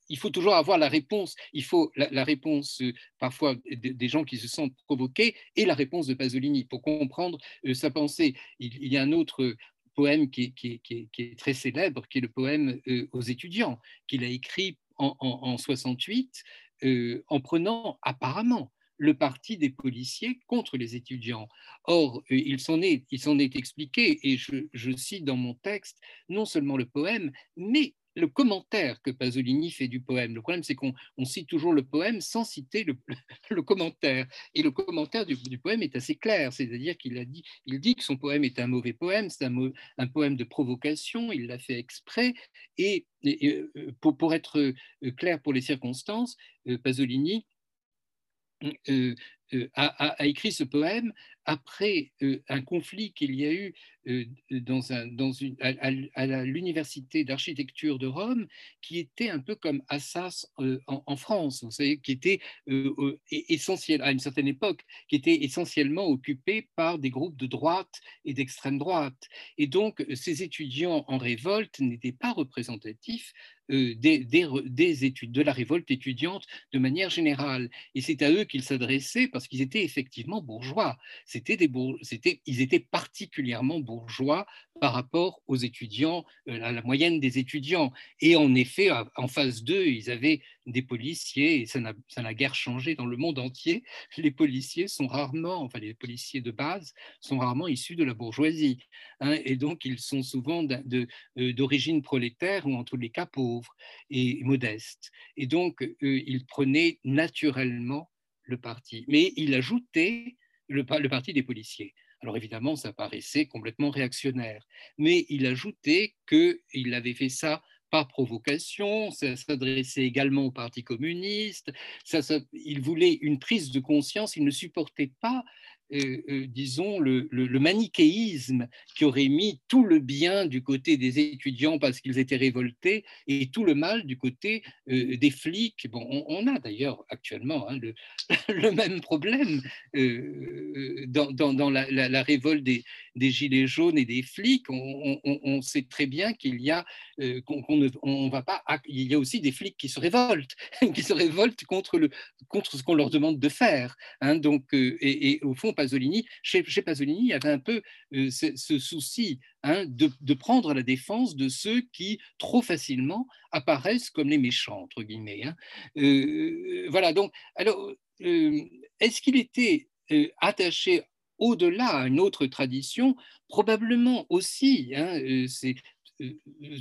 il faut toujours avoir la réponse. Il faut la, réponse parfois des gens qui se sentent provoqués et la réponse de Pasolini pour comprendre sa pensée. Il, y a un autre poème qui est, très célèbre, qui est le poème aux étudiants, qu'il a écrit en, en, en 68, en prenant apparemment le parti des policiers contre les étudiants. Or, euh, il s'en est, est, expliqué, et je, cite dans mon texte non seulement le poème, mais le commentaire que Pasolini fait du poème. Le problème, c'est qu'on cite toujours le poème sans citer le, commentaire. Et le commentaire du, poème est assez clair, c'est-à-dire qu'il dit, il dit que son poème est un mauvais poème, c'est un, poème de provocation, il l'a fait exprès. Et, euh, pour, être euh, clair pour les circonstances, Pasolini euh, euh, a, écrit ce poème après euh, un conflit qu'il y a eu un, dans à, l'université d'architecture de Rome, qui était un peu comme Assas en, France, vous savez, qui était essentiel à une certaine époque, qui était essentiellement occupé par des groupes de droite et d'extrême droite. Et donc, ces étudiants en révolte n'étaient pas représentatifs des, des, études, de la révolte étudiante de manière générale. Et c'est à eux qu'il s'adressait parce qu'ils étaient effectivement bourgeois. C'était des ils étaient particulièrement bourgeois par rapport aux étudiants, euh, à la moyenne des étudiants. Et en effet, en phase 2, ils avaient des policiers, et ça n'a guère changé dans le monde entier. Les policiers sont rarement, enfin les policiers de base, sont rarement issus de la bourgeoisie. Hein, et donc, ils sont souvent euh, d'origine prolétaire ou en tous les cas pauvres et modestes. Et donc, euh, ils prenaient naturellement le parti. Mais il ajoutait le, parti des policiers. Alors évidemment, ça paraissait complètement réactionnaire, mais il ajoutait qu'il avait fait ça par provocation, ça s'adressait également au Parti communiste, ça, il voulait une prise de conscience, il ne supportait pas euh, euh, disons, le, manichéisme qui aurait mis tout le bien du côté des étudiants parce qu'ils étaient révoltés et tout le mal du côté euh, des flics. Bon, on, a d'ailleurs actuellement hein, le, même problème dans, la, révolte des, gilets jaunes et des flics. On, sait très bien qu'il y a qu'on on va pas, il y a aussi des flics qui se révoltent, qui se révoltent contre, le, contre ce qu'on leur demande de faire. Hein. donc, et au fond, Pasolini, chez, Pasolini, il y avait un peu euh, ce, souci hein, de, prendre la défense de ceux qui trop facilement apparaissent comme les méchants, entre guillemets. Hein. Euh, voilà, donc, alors, euh, est-ce qu'il était attaché au-delà à une autre tradition? Probablement aussi. Hein,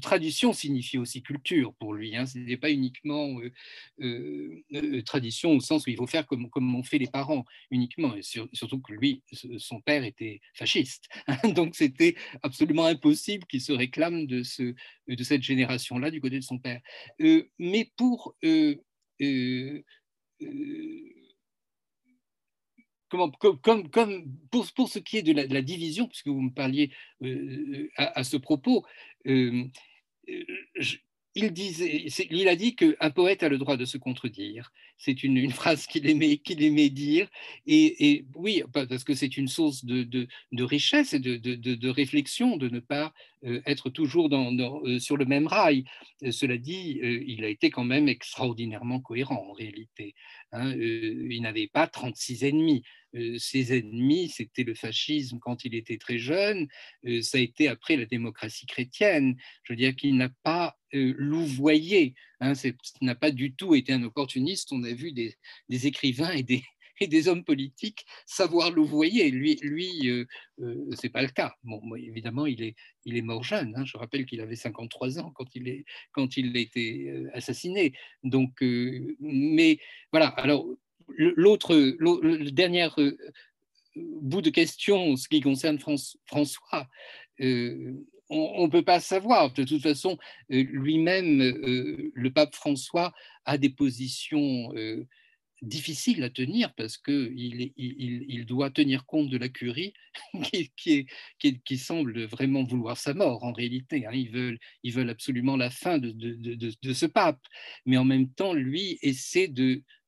tradition signifie aussi culture pour lui. Hein. Ce n'est pas uniquement tradition au sens où il faut faire comme, comme ont fait les parents uniquement, et surtout que lui, son père était fasciste. Hein. Donc c'était absolument impossible qu'il se réclame de, ce, de cette génération-là du côté de son père. mais pour comme, comme, pour, pour, ce qui est de la, division, puisque vous me parliez euh, à, ce propos, euh, il, disait, il a dit qu'un poète a le droit de se contredire. C'est une, phrase qu'il aimait, qu'il aimait dire. Et, oui, parce que c'est une source de, richesse et de, réflexion de ne pas euh, être toujours dans, sur le même rail. Cela dit, il a été quand même extraordinairement cohérent en réalité. Hein. il n'avait pas 36 ennemis. Euh, ses ennemis, c'était le fascisme quand il était très jeune, euh, ça a été après la démocratie chrétienne. Je veux dire qu'il n'a pas euh, louvoyé, hein, n'a pas du tout été un opportuniste. On a vu des, écrivains et des, hommes politiques savoir louvoyer. Lui, lui euh, c'est pas le cas. Bon, évidemment, il est, mort jeune. Hein. Je rappelle qu'il avait 53 ans quand il, a été assassiné. Donc, mais voilà. Alors, l'autre, le dernier euh, bout de question, ce qui concerne François, euh, on ne peut pas savoir. De toute façon, euh, lui-même, le pape François a des positions difficiles à tenir parce qu'il il, doit tenir compte de la curie qui, semble vraiment vouloir sa mort en réalité. Hein. Ils, veulent, absolument la fin de, ce pape, mais en même temps, lui essaie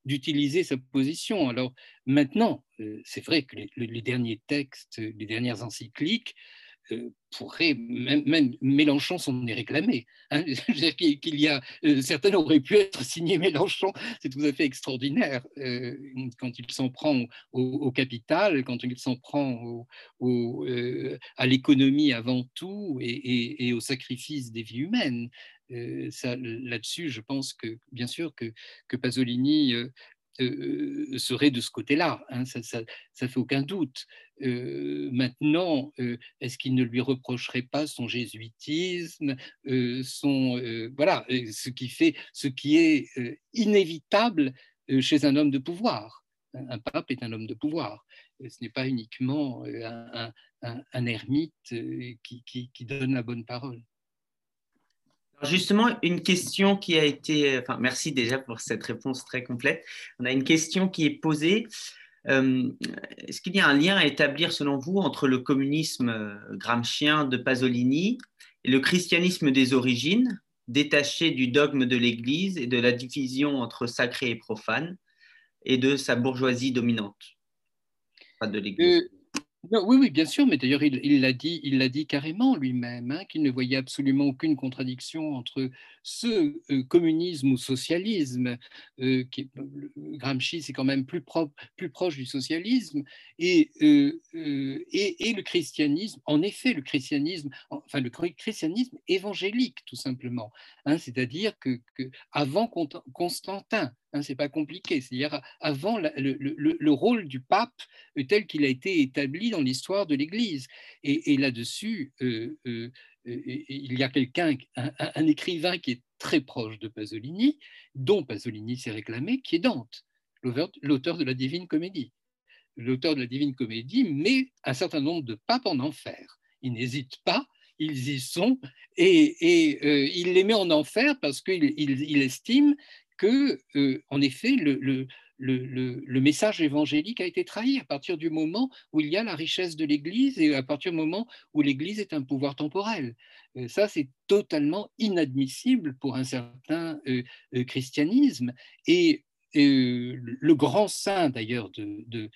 d'utiliser sa position. Alors maintenant, euh, c'est vrai que les, derniers textes, les dernières encycliques euh, pourraient, même, Mélenchon s'en est réclamé. Hein. qu'il y a, euh, certaines auraient pu être signées Mélenchon, c'est tout à fait extraordinaire quand il s'en prend au, capital, quand il s'en prend à l'économie avant tout et, au sacrifice des vies humaines. Euh, là-dessus, je pense que, bien sûr, que Pasolini euh, euh, serait de ce côté-là, hein, ça ne fait aucun doute. maintenant, est-ce qu'il ne lui reprocherait pas son jésuitisme, son, voilà, ce qui, fait, ce qui est inévitable chez un homme de pouvoir? Un pape est un homme de pouvoir. Ce n'est pas uniquement un, ermite qui, donne la bonne parole. Justement, une question qui a été, enfin, merci déjà pour cette réponse très complète. On a une question qui est posée. Euh, est-ce qu'il y a un lien à établir, selon vous, entre le communisme euh, gramscien de Pasolini et le christianisme des origines, détaché du dogme de l'Église et de la division entre sacré et profane, et de sa bourgeoisie dominante? De l'Église euh, oui, oui, bien sûr, mais d'ailleurs, il l'a dit, il dit carrément lui-même, hein, qu'il ne voyait absolument aucune contradiction entre ce euh, communisme ou socialisme, euh, qui, Gramsci, c'est quand même plus, plus, proche du socialisme, et, euh, et, le christianisme, en effet, le christianisme, enfin le christianisme évangélique, tout simplement, hein, c'est-à-dire que, que, avant Constantin, Hein, c'est pas compliqué. C'est-à-dire avant le, rôle du pape euh, tel qu'il a été établi dans l'histoire de l'Église. Et, là-dessus, euh, euh, il y a quelqu'un, un, écrivain qui est très proche de Pasolini, dont Pasolini s'est réclamé, qui est Dante, l'auteur de la Divine Comédie. L'auteur de la Divine Comédie met un certain nombre de papes en enfer. Il n'hésite pas ils y sont, et, il les met en enfer parce qu'il il estime que, euh, en effet, le, message évangélique a été trahi à partir du moment où il y a la richesse de l'Église et à partir du moment où l'Église est un pouvoir temporel. Euh, ça, c'est totalement inadmissible pour un certain euh, christianisme. Et le grand saint, d'ailleurs, de,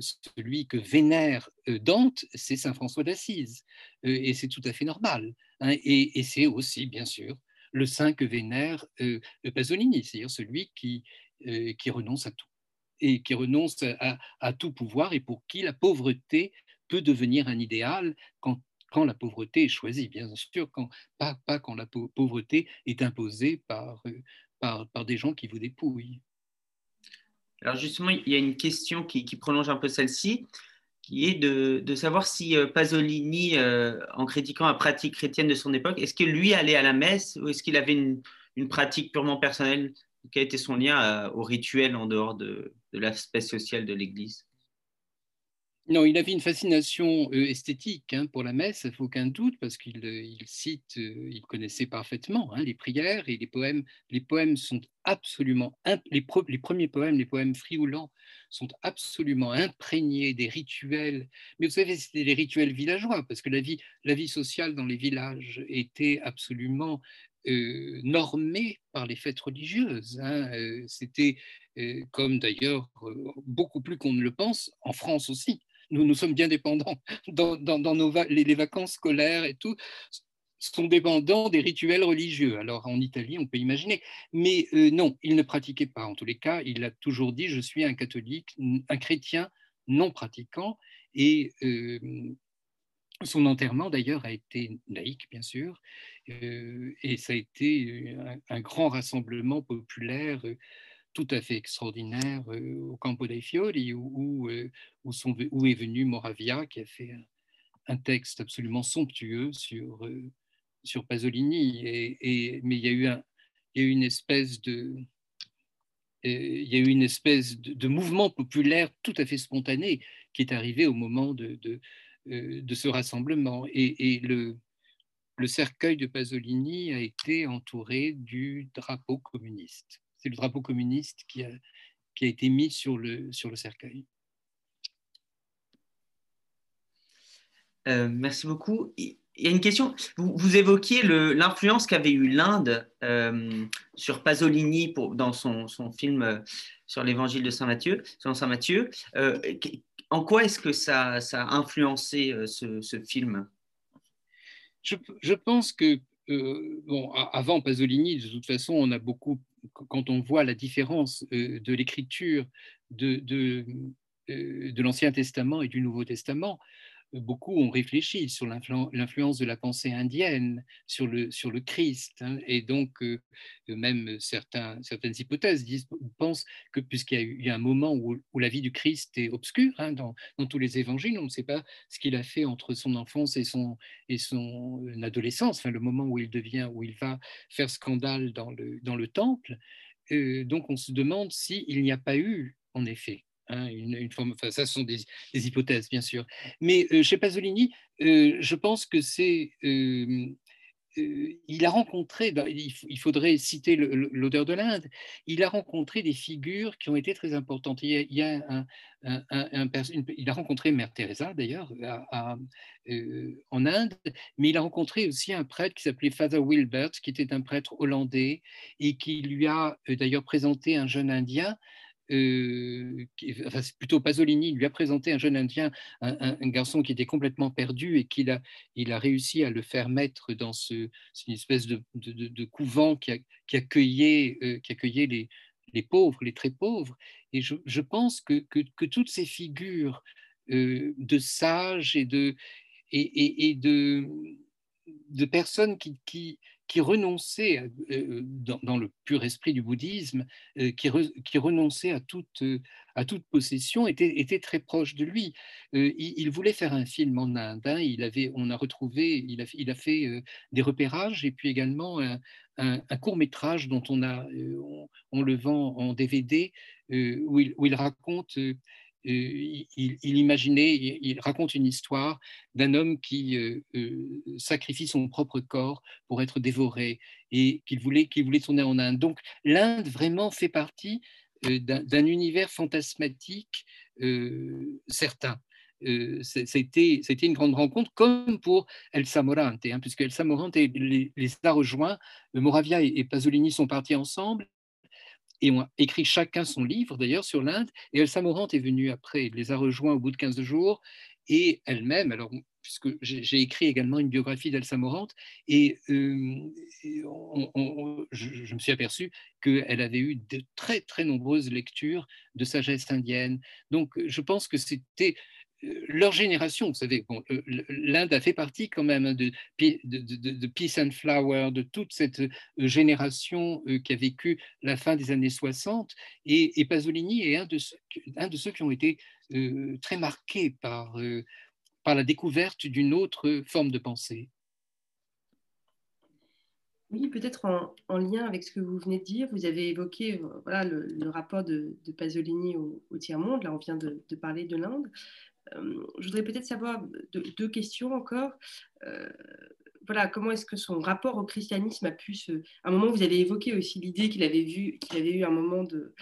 celui que vénère Dante, c'est Saint François d'Assise. et c'est tout à fait normal. Hein. et c'est aussi, bien sûr, le saint que vénère euh, Pasolini, c'est-à-dire celui qui, euh, qui renonce à tout et qui renonce à, tout pouvoir et pour qui la pauvreté peut devenir un idéal quand, quand la pauvreté est choisie, bien sûr, quand, pas, pas quand la pauvreté est imposée par, euh, par, par des gens qui vous dépouillent. Alors justement, il y a une question qui, qui prolonge un peu celle-ci qui est de, savoir si Pasolini, en critiquant la pratique chrétienne de son époque, est-ce que lui allait à la messe ou est-ce qu'il avait une, pratique purement personnelle Quel était son lien au rituel en dehors de, de l'aspect social de l'Église? Non, il avait une fascination esthétique hein, pour la messe, il faut aucun doute, parce qu'il cite, il connaissait parfaitement hein, les prières et les poèmes. Les poèmes sont absolument, les, premiers poèmes, les poèmes frioulants, sont absolument imprégnés des rituels. Mais vous savez, c'était des rituels villageois, parce que la vie, la vie sociale dans les villages était absolument normée par les fêtes religieuses. Hein, c'était, comme d'ailleurs beaucoup plus qu'on ne le pense, en France aussi nous, nous sommes bien dépendants dans, les, vacances scolaires et tout sont dépendants des rituels religieux. Alors en Italie, on peut imaginer. Mais euh, non, il ne pratiquait pas. En tous les cas, il a toujours dit, je suis un catholique, un chrétien non pratiquant. Et euh, son enterrement, d'ailleurs, a été laïque, bien sûr. Euh, et ça a été un grand rassemblement populaire tout à fait extraordinaire euh, au Campo dei Fiori, où, euh, est venu Moravia, qui a fait un, texte absolument somptueux sur, euh, sur Pasolini. Mais il y a eu, une espèce de... Mouvement populaire tout à fait spontané qui est arrivé au moment de, ce rassemblement. Et, le cercueil de Pasolini a été entouré du drapeau communiste c'est le drapeau communiste qui a, qui a été mis sur le, sur le cercueil. Euh, merci beaucoup. Il y a une question. Vous, vous évoquiez l'influence qu'avait eu l'Inde euh, sur Pasolini pour, dans son, son film euh, sur l'évangile de Saint Matthieu. Saint Matthieu. en quoi est-ce que ça, ça, a influencé ce, ce film? Je, je, pense que, bon, avant Pasolini, de toute façon, on a beaucoup quand on voit la différence euh, de l'écriture de, euh, de l'Ancien Testament et du Nouveau Testament, beaucoup ont réfléchi sur l'influence de la pensée indienne sur le, sur le Christ. Hein, et donc, euh, même certains, certaines hypothèses disent, pensent que puisqu'il y a eu un moment où, où, la vie du Christ est obscure, hein, dans, dans, tous les évangiles, on ne sait pas ce qu'il a fait entre son enfance et son, et son adolescence, enfin, le moment où il devient, où il va faire scandale dans le, dans le temple. Euh, donc, on se demande s'il n'y a pas eu, en effet, Hein, une, forme, enfin, ça, ce sont des, hypothèses, bien sûr. Mais euh, chez Pasolini, euh, je pense que c'est. Euh, il a rencontré, bah, il faudrait citer l'odeur de l'Inde, il a rencontré des figures qui ont été très importantes. Il y a, un, il a rencontré Mère Teresa d'ailleurs en Inde, mais il a rencontré aussi un prêtre qui s'appelait Father Wilbert, qui était un prêtre hollandais et qui lui a d'ailleurs présenté un jeune Indien euh, plutôt Pasolini lui a présenté un jeune Indien, un, garçon qui était complètement perdu et qu'il a, il a réussi à le faire mettre dans ce, une espèce de, couvent qui, a, qui accueillait, euh, accueillait les, pauvres, les très pauvres. Et je, pense que, toutes ces figures euh, de sages et de, et, de, personnes qui, qui renonçait, euh, euh, dans, le pur esprit du bouddhisme, euh, qui, renonçait à toute, possession, était, très proche de lui. Il, voulait faire un film en Inde. Hein. il avait, on a retrouvé, il a, fait des repérages et puis également un, court métrage dont on a, on, le vend en DVD, où il raconte il, imaginait, il, raconte une histoire d'un homme qui euh, euh, sacrifie son propre corps pour être dévoré et qu'il voulait, qu'il voulait tourner en Inde. Donc l'Inde vraiment fait partie euh, d'un univers fantasmatique certain. C'était une grande rencontre, comme pour El Samorante, hein, puisque El Samorante les, les a rejoints. Moravia et Pasolini sont partis ensemble et ont écrit chacun son livre d'ailleurs sur l'Inde. Et Elsa Morant est venue après, elle les a rejoints au bout de 15 jours. Et elle-même, alors puisque j'ai écrit également une biographie d'Elsa Morant, et, euh, je, me suis aperçu qu'elle avait eu de très très nombreuses lectures de sagesse indienne. Donc je pense que c'était leur génération, vous savez, bon, l'Inde a fait partie quand même de, de, Peace and Flower, de toute cette génération qui a vécu la fin des années 60, et, Pasolini est un de, ceux, qui ont été très marqués par, par la découverte d'une autre forme de pensée. Oui, peut-être en, lien avec ce que vous venez de dire, vous avez évoqué voilà, le, rapport de, Pasolini au, tiers-monde, là on vient de, parler de l'Inde. Euh, je voudrais peut-être savoir deux, questions encore. Euh, voilà, comment est-ce que son rapport au christianisme a pu se... À un moment, vous avez évoqué aussi l'idée qu'il avait, vu, qu'il avait eu un moment de,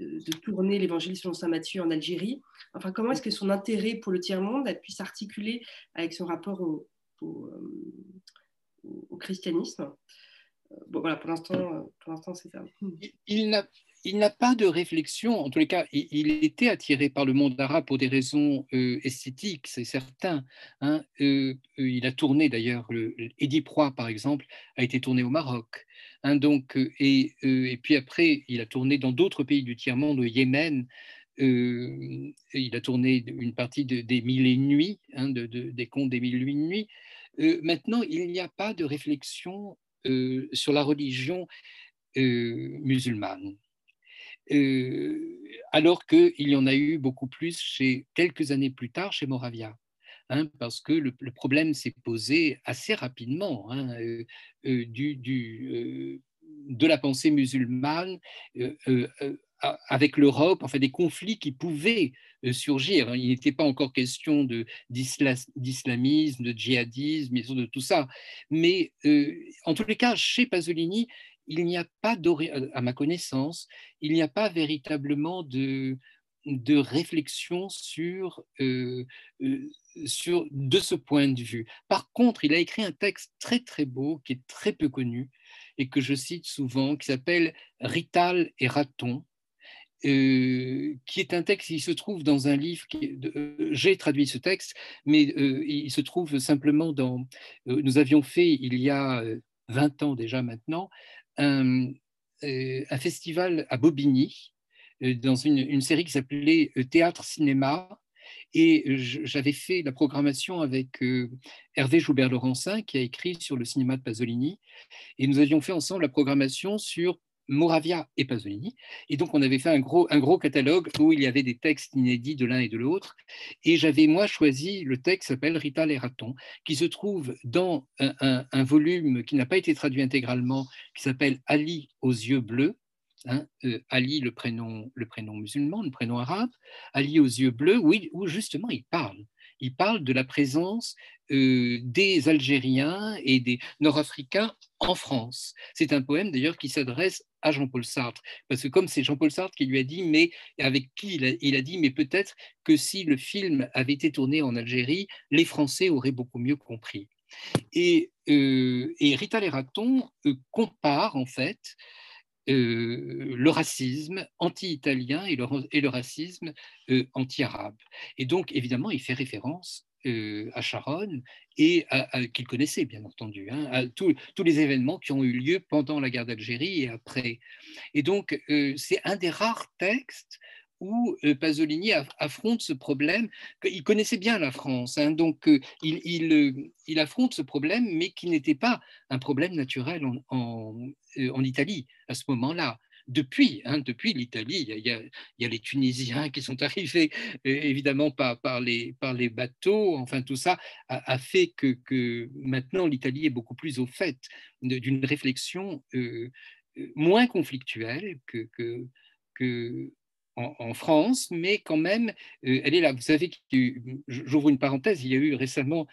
de, tourner l'évangile selon saint Matthieu en Algérie. Enfin, comment est-ce que son intérêt pour le tiers-monde a pu s'articuler avec son rapport au, au, euh, christianisme? Bon, voilà, pour l'instant, pour l'instant c'est ça. Il n'a il n'a pas de réflexion, en tous les cas, il, était attiré par le monde arabe pour des raisons euh, esthétiques, c'est certain. Hein. Euh, euh, il a tourné d'ailleurs, Eddie Proie par exemple, a été tourné au Maroc. Hein, donc, et, puis après, il a tourné dans d'autres pays du tiers-monde, au Yémen. il a tourné une partie des Mille et nuits, hein, de, des contes des Mille et nuits. maintenant, il n'y a pas de réflexion sur la religion musulmane. Euh, alors qu'il y en a eu beaucoup plus chez, quelques années plus tard chez Moravia. Hein, parce que le, problème s'est posé assez rapidement hein, euh, euh, du, de la pensée musulmane avec l'Europe, enfin des conflits qui pouvaient surgir. Hein. Il n'était pas encore question d'islamisme, de, djihadisme, de tout ça. Mais en tous les cas, chez Pasolini, il n'y a pas, à ma connaissance, il n'y a pas véritablement de, de réflexion sur, euh, euh, sur, de ce point de vue. Par contre, il a écrit un texte très très beau qui est très peu connu et que je cite souvent, qui s'appelle Rital et Raton, euh, qui est un texte qui se trouve dans un livre. J'ai traduit ce texte, mais il se trouve simplement dans. nous avions fait il y a 20 ans déjà maintenant un, euh, un festival à Bobigny, euh, dans une, série qui s'appelait euh, Théâtre-Cinéma. Et j'avais fait la programmation avec Hervé Joubert-Laurencin, qui a écrit sur le cinéma de Pasolini. Et nous avions fait ensemble la programmation sur Moravia et Pasolini. Et donc, on avait fait un gros, un gros catalogue où il y avait des textes inédits de l'un et de l'autre. Et j'avais, moi, choisi le texte s'appelle Rita les ratons, qui se trouve dans un, volume qui n'a pas été traduit intégralement, qui s'appelle Ali aux yeux bleus. Hein, euh, Ali, le prénom, le prénom musulman, le prénom arabe, Ali aux yeux bleus, où, où justement il parle il parle de la présence euh, des Algériens et des Nord-Africains en France. C'est un poème d'ailleurs qui s'adresse à Jean-Paul Sartre, parce que comme c'est Jean-Paul Sartre qui lui a dit, mais avec qui il a, dit, mais peut-être que si le film avait été tourné en Algérie, les Français auraient beaucoup mieux compris. Et, euh, Rita Leraton euh, compare en fait euh, le racisme anti-italien et le, racisme euh, anti-arabe. Et donc, évidemment, il fait référence euh, à Sharon et qu'il connaissait, bien entendu, hein, tous les événements qui ont eu lieu pendant la guerre d'Algérie et après. Et donc, c'est un des rares textes où euh, Pasolini affronte ce problème. Il connaissait bien la France, hein, donc euh, euh, il, affronte ce problème, mais qui n'était pas un problème naturel en, Italie à ce moment-là. Depuis, hein, depuis l'Italie, il, y, a, les Tunisiens qui sont arrivés, évidemment par, par, les, bateaux, enfin tout ça a, fait que, maintenant l'Italie est beaucoup plus au fait d'une réflexion moins conflictuelle que, en, France, mais quand même, euh, elle est là. Vous savez, j'ouvre une parenthèse, il y a eu récemment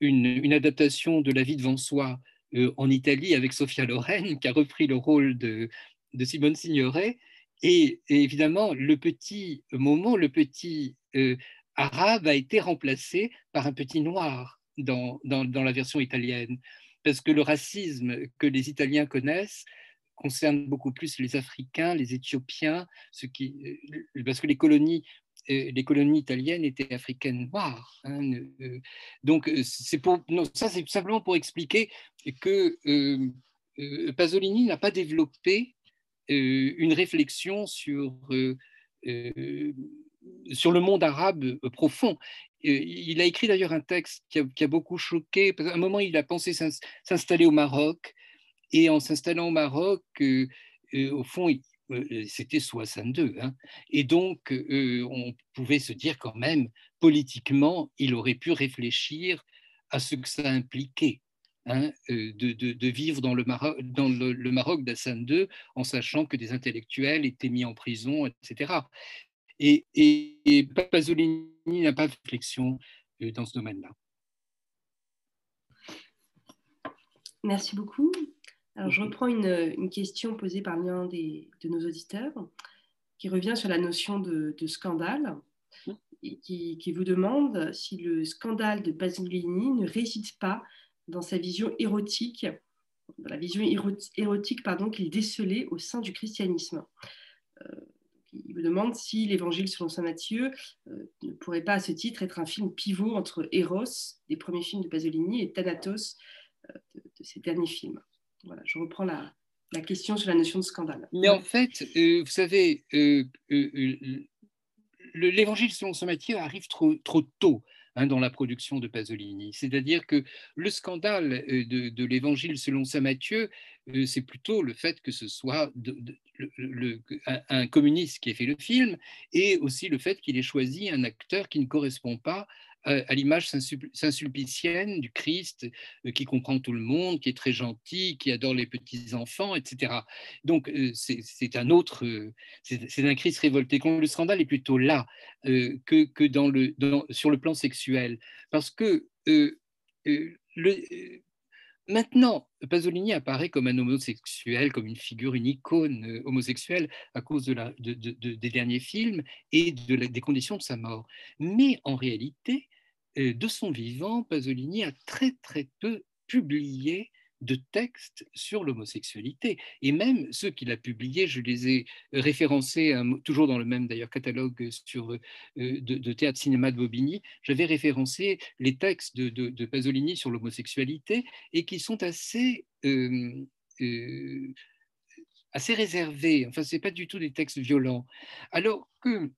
une, adaptation de La vie devant soi euh, en Italie avec Sofia Loren, qui a repris le rôle de, Simone Signoret. Et, évidemment, le petit moment, le petit euh, arabe a été remplacé par un petit noir dans, dans la version italienne. Parce que le racisme que les Italiens connaissent, concerne beaucoup plus les Africains, les Éthiopiens, ce qui, euh, parce que les colonies, euh, les colonies italiennes étaient africaines noires. Hein, donc, c'est pour, non, ça, c'est simplement pour expliquer que Pasolini n'a pas développé une réflexion sur sur le monde arabe profond. Il a écrit d'ailleurs un texte qui a, qui a, beaucoup choqué. À un moment, il a pensé s'installer au Maroc. Et en s'installant au Maroc, au fond, c'était 62. Hein. Et donc, on pouvait se dire quand même, politiquement, il aurait pu réfléchir à ce que ça impliquait. Hein, de, vivre dans le Maroc, dans le, Maroc d'Hassan II en sachant que des intellectuels étaient mis en prison, etc. Et, et, Pasolini n'a pas de réflexion dans ce domaine-là. Merci beaucoup. Alors, je reprends une, question posée par l'un de nos auditeurs qui revient sur la notion de, scandale et qui, qui, vous demande si le scandale de Pasolini ne réside pas dans sa vision érotique, dans la vision érotique qu'il décelait au sein du christianisme. Euh, il me demande si l'Évangile selon saint Matthieu euh, ne pourrait pas à ce titre être un film pivot entre Eros, des premiers films de Pasolini, et Thanatos, euh, de, ses derniers films. Voilà, je reprends la, question sur la notion de scandale. Mais en fait, vous savez, l'Évangile selon saint Matthieu arrive trop tôt. Hein, dans la production de Pasolini. C'est-à-dire que le scandale euh, de, l'Évangile selon saint Matthieu, euh, c'est plutôt le fait que ce soit un, communiste qui ait fait le film et aussi le fait qu'il ait choisi un acteur qui ne correspond pas à l'image saint-sulpicienne du Christ euh, qui comprend tout le monde, qui est très gentil, qui adore les petits-enfants, etc. Donc, euh, c'est un autre, euh, c'est un Christ révolté. Le scandale est plutôt là que, que dans le, sur le plan sexuel. Parce que le, Maintenant, Pasolini apparaît comme un homosexuel, comme une figure, une icône homosexuelle à cause des derniers films et de des conditions de sa mort. Mais en réalité, de son vivant, Pasolini a très très peu publié de textes sur l'homosexualité. Et même ceux qu'il a publiés, je les ai référencés, toujours dans le même d'ailleurs catalogue sur, euh, de, théâtre cinéma de Bobigny, j'avais référencé les textes de, Pasolini sur l'homosexualité et qui sont assez, euh, euh, assez réservés. Enfin, ce n'est pas du tout des textes violents. Alors que,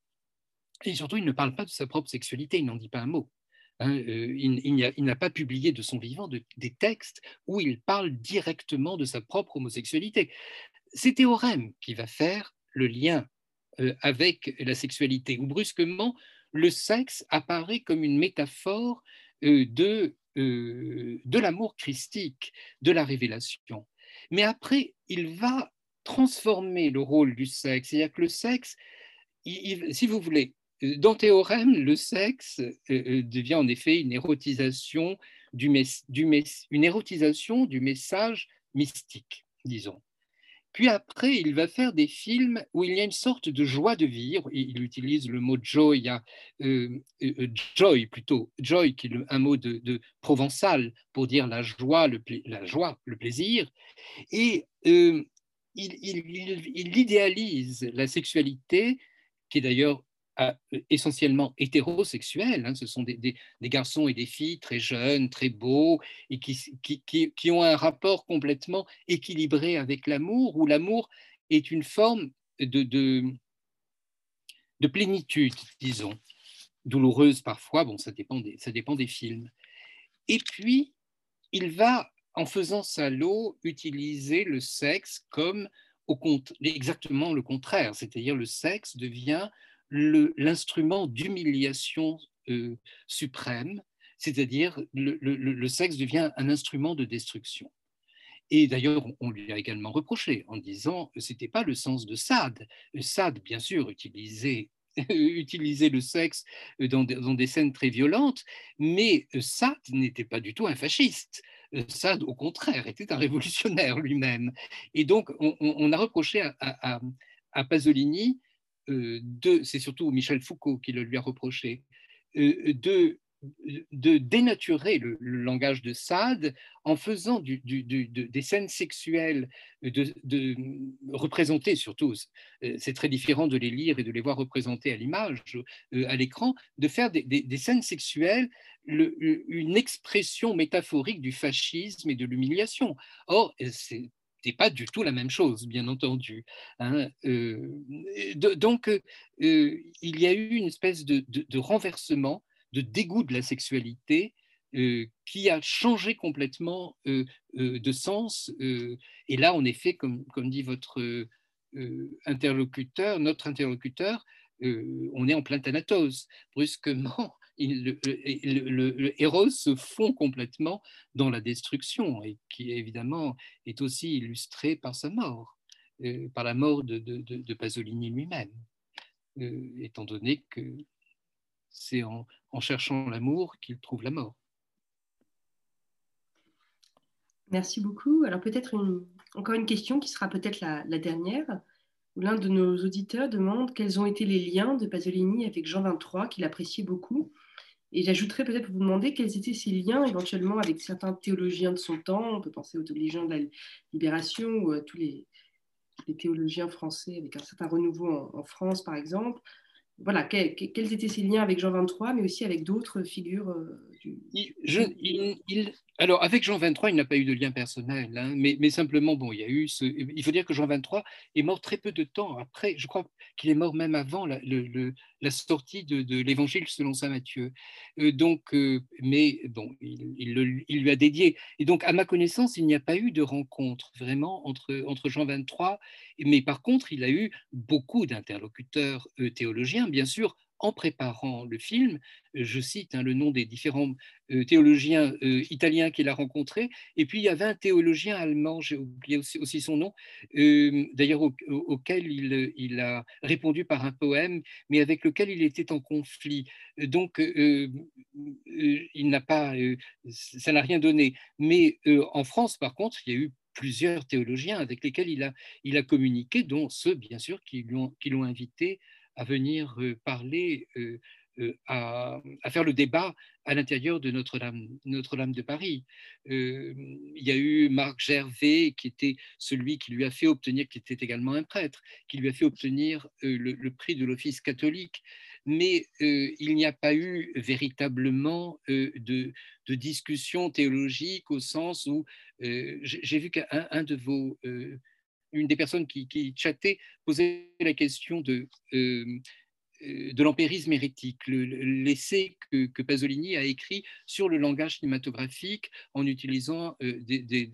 et surtout, il ne parle pas de sa propre sexualité, il n'en dit pas un mot. Hein, euh, il, n'a pas publié de son vivant des textes où il parle directement de sa propre homosexualité. C'est Théorème qui va faire le lien euh, avec la sexualité, où brusquement le sexe apparaît comme une métaphore euh, de, de l'amour christique, de la révélation. Mais après, il va transformer le rôle du sexe, c'est-à-dire que le sexe, si vous voulez, dans Théorème, le sexe euh, euh, devient en effet une érotisation du, une érotisation du message mystique, disons. Puis après, il va faire des films où il y a une sorte de joie de vivre. Il utilise le mot joy, euh, joy plutôt, joy qui est un mot de, provençal pour dire la joie, le, plaisir. Et il, il, idéalise la sexualité, qui est d'ailleurs essentiellement hétérosexuels. Hein. ce sont des, garçons et des filles très jeunes, très beaux, et qui, qui, ont un rapport complètement équilibré avec l'amour, où l'amour est une forme de, de, plénitude, disons, douloureuse parfois, bon, ça dépend, des, ça dépend des films. Et puis, il va, en faisant Salaud, utiliser le sexe comme au, exactement le contraire, c'est-à-dire le sexe devient l'instrument d'humiliation euh, suprême, c'est-à-dire le, sexe devient un instrument de destruction. Et d'ailleurs, on lui a également reproché en disant que ce n'était pas le sens de Sade. Sade, bien sûr, utilisait, utilisait le sexe dans, dans, des scènes très violentes, mais Sade n'était pas du tout un fasciste. Sade, au contraire, était un révolutionnaire lui-même. Et donc, on, a reproché à Pasolini euh, c'est surtout Michel Foucault qui le lui a reproché, euh, de, dénaturer le, langage de Sade en faisant des scènes sexuelles, de, de représenter surtout, euh, c'est très différent de les lire et de les voir représentées à l'image, à l'écran, de faire des, des scènes sexuelles une expression métaphorique du fascisme et de l'humiliation. Or, c'est pas du tout la même chose, bien entendu. Hein, donc, il y a eu une espèce de, renversement, de dégoût de la sexualité qui a changé complètement de sens. et là, en effet, comme, comme dit votre interlocuteur, notre interlocuteur, on est en plein Thanatos. Brusquement, le, héros se fond complètement dans la destruction et qui évidemment est aussi illustré par sa mort, par la mort de, Pasolini lui-même, étant donné que c'est en, cherchant l'amour qu'il trouve la mort. Merci beaucoup. Alors peut-être encore une question qui sera peut-être la, la dernière. L'un de nos auditeurs demande quels ont été les liens de Pasolini avec Jean 23 qu'il appréciait beaucoup et j'ajouterais peut-être pour vous demander quels étaient ses liens éventuellement avec certains théologiens de son temps. On peut penser aux théologiens de la Libération ou à tous les, théologiens français avec un certain renouveau en, France, par exemple. Voilà, quels étaient ses liens avec Jean 23, mais aussi avec d'autres figures du... Je, il, alors, avec Jean 23, il n'a pas eu de lien personnel, hein, mais, simplement, bon, il y a eu ce... Il faut dire que Jean 23 est mort très peu de temps après, je crois qu'il est mort même avant la, la sortie de, l'Évangile selon saint Matthieu. Euh, donc, euh, mais bon, il, lui a dédié. Et donc, à ma connaissance, il n'y a pas eu de rencontre vraiment entre, entre Jean 23, mais par contre, il a eu beaucoup d'interlocuteurs euh, théologiens, bien sûr, en préparant le film, euh, je cite hein, le nom des différents euh, théologiens euh, italiens qu'il a rencontrés, et puis il y avait un théologien allemand, j'ai oublié aussi, son nom, d'ailleurs auquel il, a répondu par un poème, mais avec lequel il était en conflit. Donc, il n'a pas, ça n'a rien donné. Mais en France, par contre, il y a eu plusieurs théologiens avec lesquels il a, il a communiqué, dont ceux, bien sûr, qui l'ont invité à venir euh, parler, euh, euh, à, faire le débat à l'intérieur de Notre-Dame Notre -Dame de Paris. il y a eu Marc Gervais, qui était celui qui lui a fait obtenir, qui était également un prêtre, qui lui a fait obtenir le, prix de l'Office catholique mais il n'y a pas eu véritablement de, de, discussion théologique au sens où j'ai vu qu'un de vos une des personnes qui, qui chattait posait la question de, euh, euh, l'empirisme hérétique, l'essai que, Pasolini a écrit sur le langage cinématographique en utilisant euh,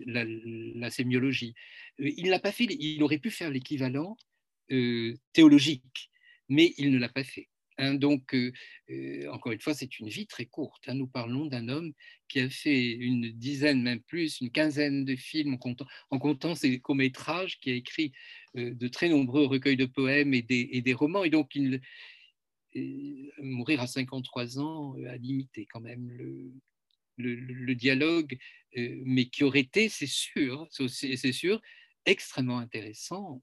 la, sémiologie. Il l'a pas fait, il aurait pu faire l'équivalent théologique, mais il ne l'a pas fait. Hein, donc, euh, euh, encore une fois, c'est une vie très courte. Hein. Nous parlons d'un homme qui a fait une dizaine, même plus, une quinzaine de films en comptant, ses courts-métrages, qui a écrit euh, de très nombreux recueils de poèmes et des, romans. Et donc, mourir à 53 ans a limité quand même le, dialogue, mais qui aurait été, c'est sûr, c'est sûr, extrêmement intéressant,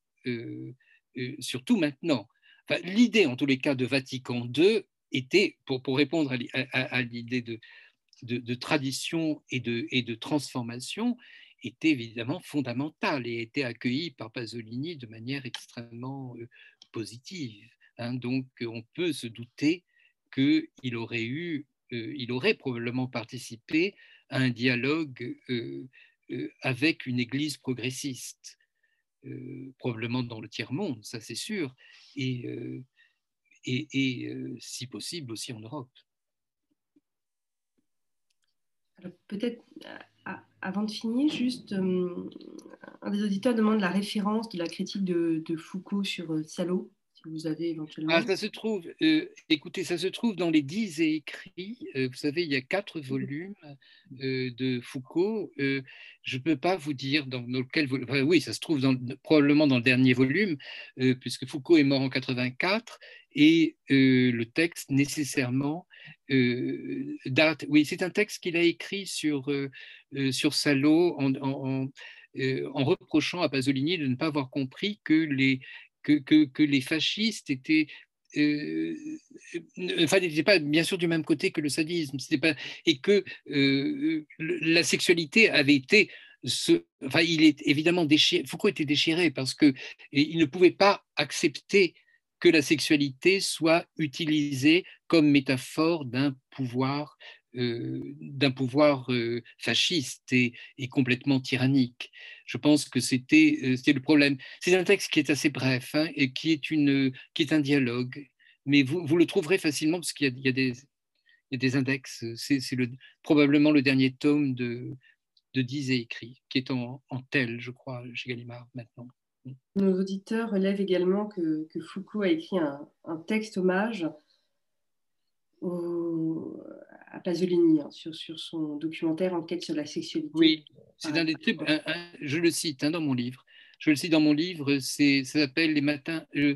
surtout maintenant l'idée, en tous les cas, de Vatican II était, pour, répondre à, l'idée de, tradition et de, transformation, était évidemment fondamentale et était accueillie par Pasolini de manière extrêmement euh, positive. Hein. Donc, on peut se douter qu'il aurait eu, euh, aurait probablement participé à un dialogue euh, avec une Église progressiste. Euh, probablement dans le tiers-monde, ça c'est sûr, et, euh, et, euh, si possible aussi en Europe. Peut-être avant de finir, juste un des auditeurs demande la référence de la critique de Foucault sur Salo vous avez éventuellement ah, Ça se trouve, euh, écoutez, ça se trouve dans les dix écrits. Euh, vous savez, il y a quatre volumes euh, de Foucault. je ne peux pas vous dire dans, lequel volume. oui, ça se trouve dans, probablement dans le dernier volume, puisque Foucault est mort en 84 et le texte nécessairement date. Oui, c'est un texte qu'il a écrit sur, sur Salo en, en reprochant à Pasolini de ne pas avoir compris que les, que, les fascistes étaient euh, enfin, n'étaient pas bien sûr du même côté que le sadisme, pas, et que euh, la sexualité avait été, enfin, il est évidemment déchiré. Foucault était déchiré parce que il ne pouvait pas accepter que la sexualité soit utilisée comme métaphore d'un pouvoir euh, d'un pouvoir euh, fasciste et, complètement tyrannique. Je pense que c'était le problème. C'est un texte qui est assez bref hein, et qui est, un dialogue, mais vous, le trouverez facilement parce qu'il y, a des index. C'est probablement le dernier tome de, de Diz et écrit, qui est en, tel, je crois, chez Gallimard maintenant. Nos auditeurs relèvent également que, que Foucault a écrit un, un texte hommage au, à Pasolini hein, sur, sur, son documentaire Enquête sur la sexualité. Oui, c'est un des trucs, je le cite hein, dans mon livre. Je le cite dans mon livre, ça s'appelle Les matins. Euh,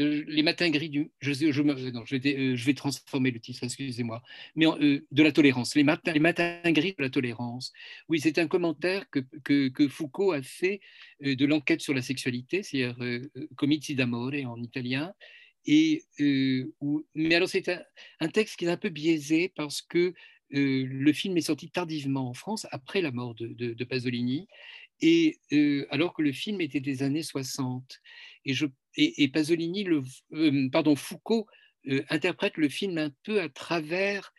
euh, les matins gris du. Je, je, je, non, je, vais, euh, je vais transformer le titre, excusez-moi. Mais de la tolérance. Les matins, les matins gris de la tolérance. Oui, c'est un commentaire que, que, que, Foucault a fait de l'enquête sur la sexualité, c'est-à-dire Comizi d'amore en italien, euh, mais alors c'est un, texte qui est un peu biaisé parce que euh, le film est sorti tardivement en France, après la mort de, Pasolini, et euh, alors que le film était des années 60. Et, je, et, Pasolini, le, pardon, Foucault interprète le film un peu à travers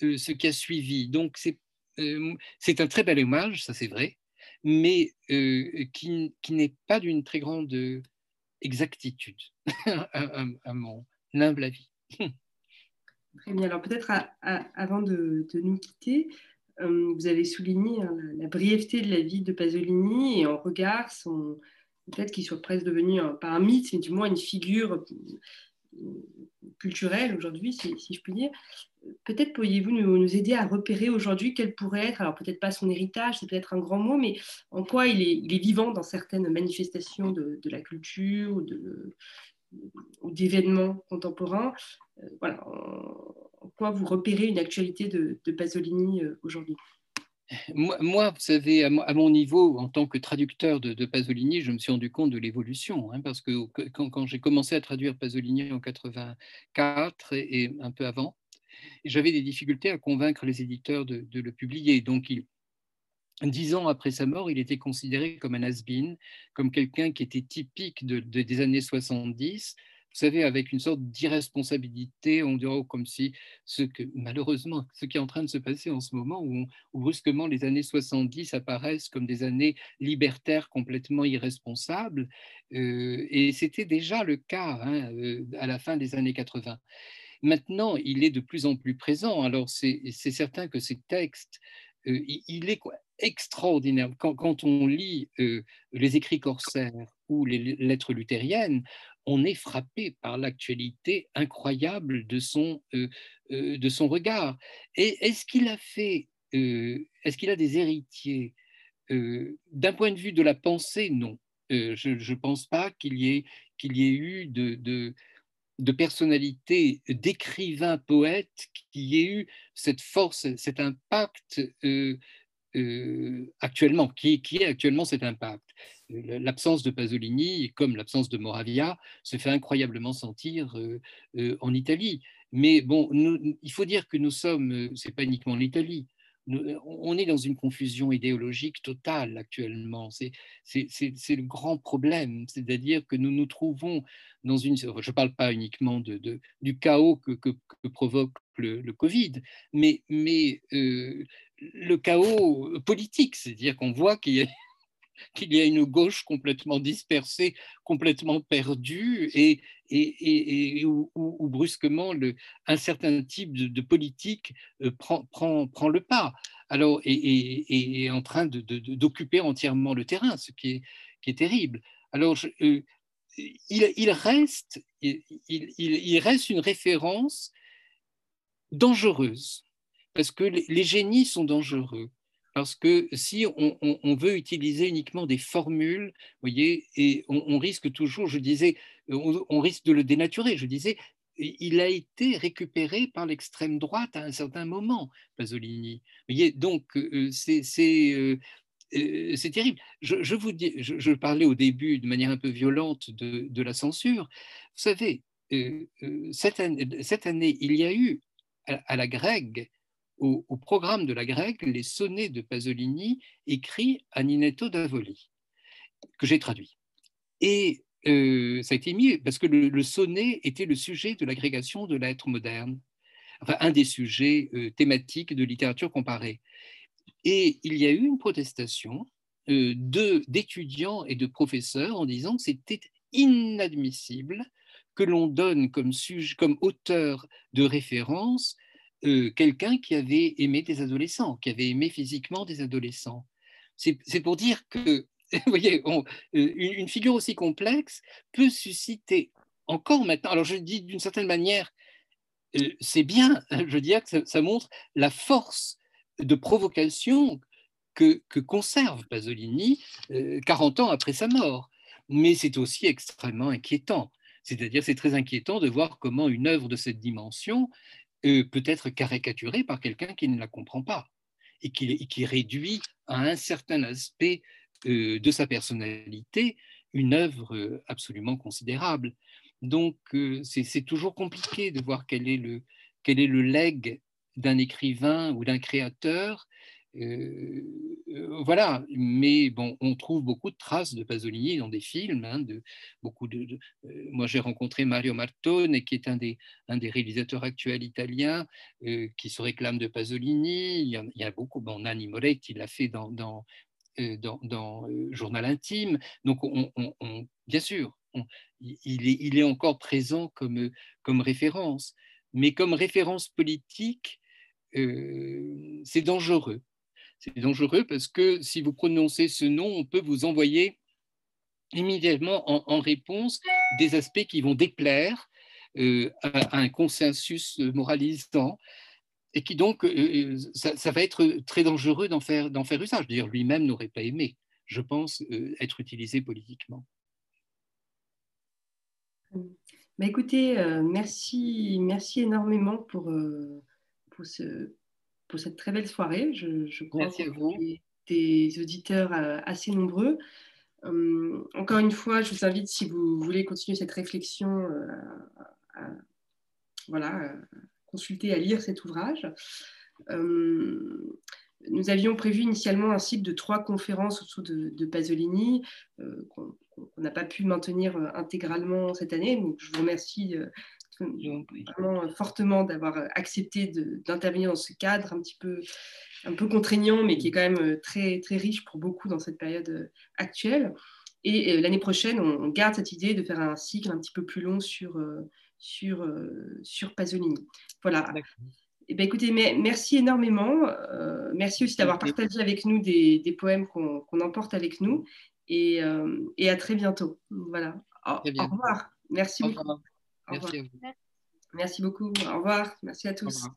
ce qui a suivi. Donc c'est c'est un très bel hommage, ça c'est vrai, mais qui, qui n'est pas d'une très grande exactitude, à, mon humble avis. Très bien. Alors peut-être avant de, nous quitter, euh, vous avez souligné hein, la, brièveté de la vie de Pasolini et en regard, peut-être qu'il soit presque devenu un, pas un mythe, mais du moins une figure culturelle aujourd'hui, si, je puis dire. Peut-être pourriez-vous nous, aider à repérer aujourd'hui quel pourrait être, alors peut-être pas son héritage, c'est peut-être un grand mot, mais en quoi il est, vivant dans certaines manifestations de, la culture ou d'événements contemporains. Euh, voilà, en, quoi vous repérez une actualité de, Pasolini euh, aujourd'hui? Moi, vous savez, à mon niveau, en tant que traducteur de, Pasolini, je me suis rendu compte de l'évolution, hein, parce que quand, j'ai commencé à traduire Pasolini en 84 et, un peu avant, j'avais des difficultés à convaincre les éditeurs de, le publier. Donc, dix ans après sa mort, il était considéré comme un has-been, comme quelqu'un qui était typique des années 70, vous savez, avec une sorte d'irresponsabilité, on dirait comme si ce que, malheureusement, ce qui est en train de se passer en ce moment, où, brusquement les années 70 apparaissent comme des années libertaires complètement irresponsables, euh, et c'était déjà le cas hein, euh, à la fin des années 80. Maintenant, il est de plus en plus présent. Alors, c'est certain que ces textes, euh, il est extraordinaire. Quand, on lit les écrits corsaires ou les lettres luthériennes, on est frappé par l'actualité incroyable de son, euh, euh, de son regard. Et est-ce qu'il a fait, euh, est-ce qu'il a des héritiers D'un point de vue de la pensée, non. je ne pense pas qu'il y, qu'il y ait eu de, de personnalités, d'écrivains, poètes, qui aient eu cette force, cet impact actuellement, qui, est actuellement cet impact l'absence de Pasolini, comme l'absence de Moravia, se fait incroyablement sentir euh, euh, en Italie. Mais bon, il faut dire que nous sommes, euh, c'est pas uniquement l'Italie, on est dans une confusion idéologique totale actuellement. C'est le grand problème, c'est-à-dire que nous nous trouvons dans une... Je ne parle pas uniquement du chaos que, provoque le, Covid, mais, mais le chaos politique, c'est-à-dire qu'on voit qu'il y a qu'il y a une gauche complètement dispersée, complètement perdue, et, où, brusquement un certain type de, politique euh, prend, le pas. Alors, et, est en train d'occuper entièrement le terrain, ce qui est, terrible. Alors, euh, il, reste une référence dangereuse, parce que les génies sont dangereux parce que si on, veut utiliser uniquement des formules, voyez, et on, risque toujours, je disais, on, risque de le dénaturer. Je disais, il a été récupéré par l'extrême droite à un certain moment, Pasolini. Voyez, donc euh, euh, euh, c'est terrible. Je, vous dis, je, parlais au début de manière un peu violente de, la censure. Vous savez, cette année, il y a eu à, la grecque au, programme de la grecque les sonnets de Pasolini écrits à Ninetto d'Avoli, que j'ai traduit. Et euh, ça a été mis parce que le, sonnet était le sujet de l'agrégation de l'être moderne, enfin un des sujets euh, thématiques de littérature comparée. Et il y a eu une protestation d'étudiants et de professeurs en disant que c'était inadmissible que l'on donne comme, comme auteur de référence quelqu'un qui avait aimé des adolescents, qui avait aimé physiquement des adolescents. C'est pour dire que, vous voyez, une, figure aussi complexe peut susciter encore maintenant, alors je dis d'une certaine manière, c'est bien, je dis que ça, montre la force de provocation que, conserve Pasolini 40 ans après sa mort. Mais c'est aussi extrêmement inquiétant. C'est-à-dire, c'est très inquiétant de voir comment une œuvre de cette dimension peut être caricaturée par quelqu'un qui ne la comprend pas et qui, réduit à un certain aspect de sa personnalité une œuvre absolument considérable. Donc, c'est toujours compliqué de voir quel est le, quel est le legs d'un écrivain ou d'un créateur euh, euh, voilà, mais bon, on trouve beaucoup de traces de Pasolini dans des films. Hein, beaucoup de, euh, moi, j'ai rencontré Mario Martone, qui est un des, un des réalisateurs actuels italiens, qui se réclame de Pasolini. Il y, a, beaucoup. Bon, Nanni Moretti l'a fait dans, dans, dans, Journal intime. Donc, on, bien sûr, il, est, il est encore présent comme, comme référence, mais comme référence politique, c'est dangereux c'est dangereux parce que si vous prononcez ce nom, on peut vous envoyer immédiatement en, réponse des aspects qui vont déplaire euh, à, un consensus moralisant et qui donc, euh, euh, ça, va être très dangereux d'en faire, faire usage. D'ailleurs, lui-même n'aurait pas aimé, je pense, être utilisé politiquement. Bah, écoutez, merci, merci énormément pour, pour ce, pour cette très belle soirée. Je, crois Merci à vous. Des auditeurs euh, assez nombreux. Hum, encore une fois, je vous invite, si vous voulez continuer cette réflexion, euh, à, voilà, consulter, à lire cet ouvrage. Nous avions prévu initialement un cycle de trois conférences autour de, Pasolini euh, qu'on n'a pas pu maintenir intégralement cette année. Donc, je vous remercie vraiment euh, fortement d'avoir euh, accepté d'intervenir dans ce cadre un petit peu, un peu contraignant, mais qui est quand même euh, très, très riche pour beaucoup dans cette période actuelle. Et l'année prochaine, on, garde cette idée de faire un cycle un petit peu plus long sur, sur, sur Pasolini. Voilà. Eh ben, écoutez, merci énormément. merci aussi d'avoir partagé avec nous des, des poèmes qu'on emporte avec nous. Et, et, à très bientôt. Voilà. Au, revoir. Merci beaucoup. Merci à vous. Merci beaucoup. Au revoir. Merci à tous.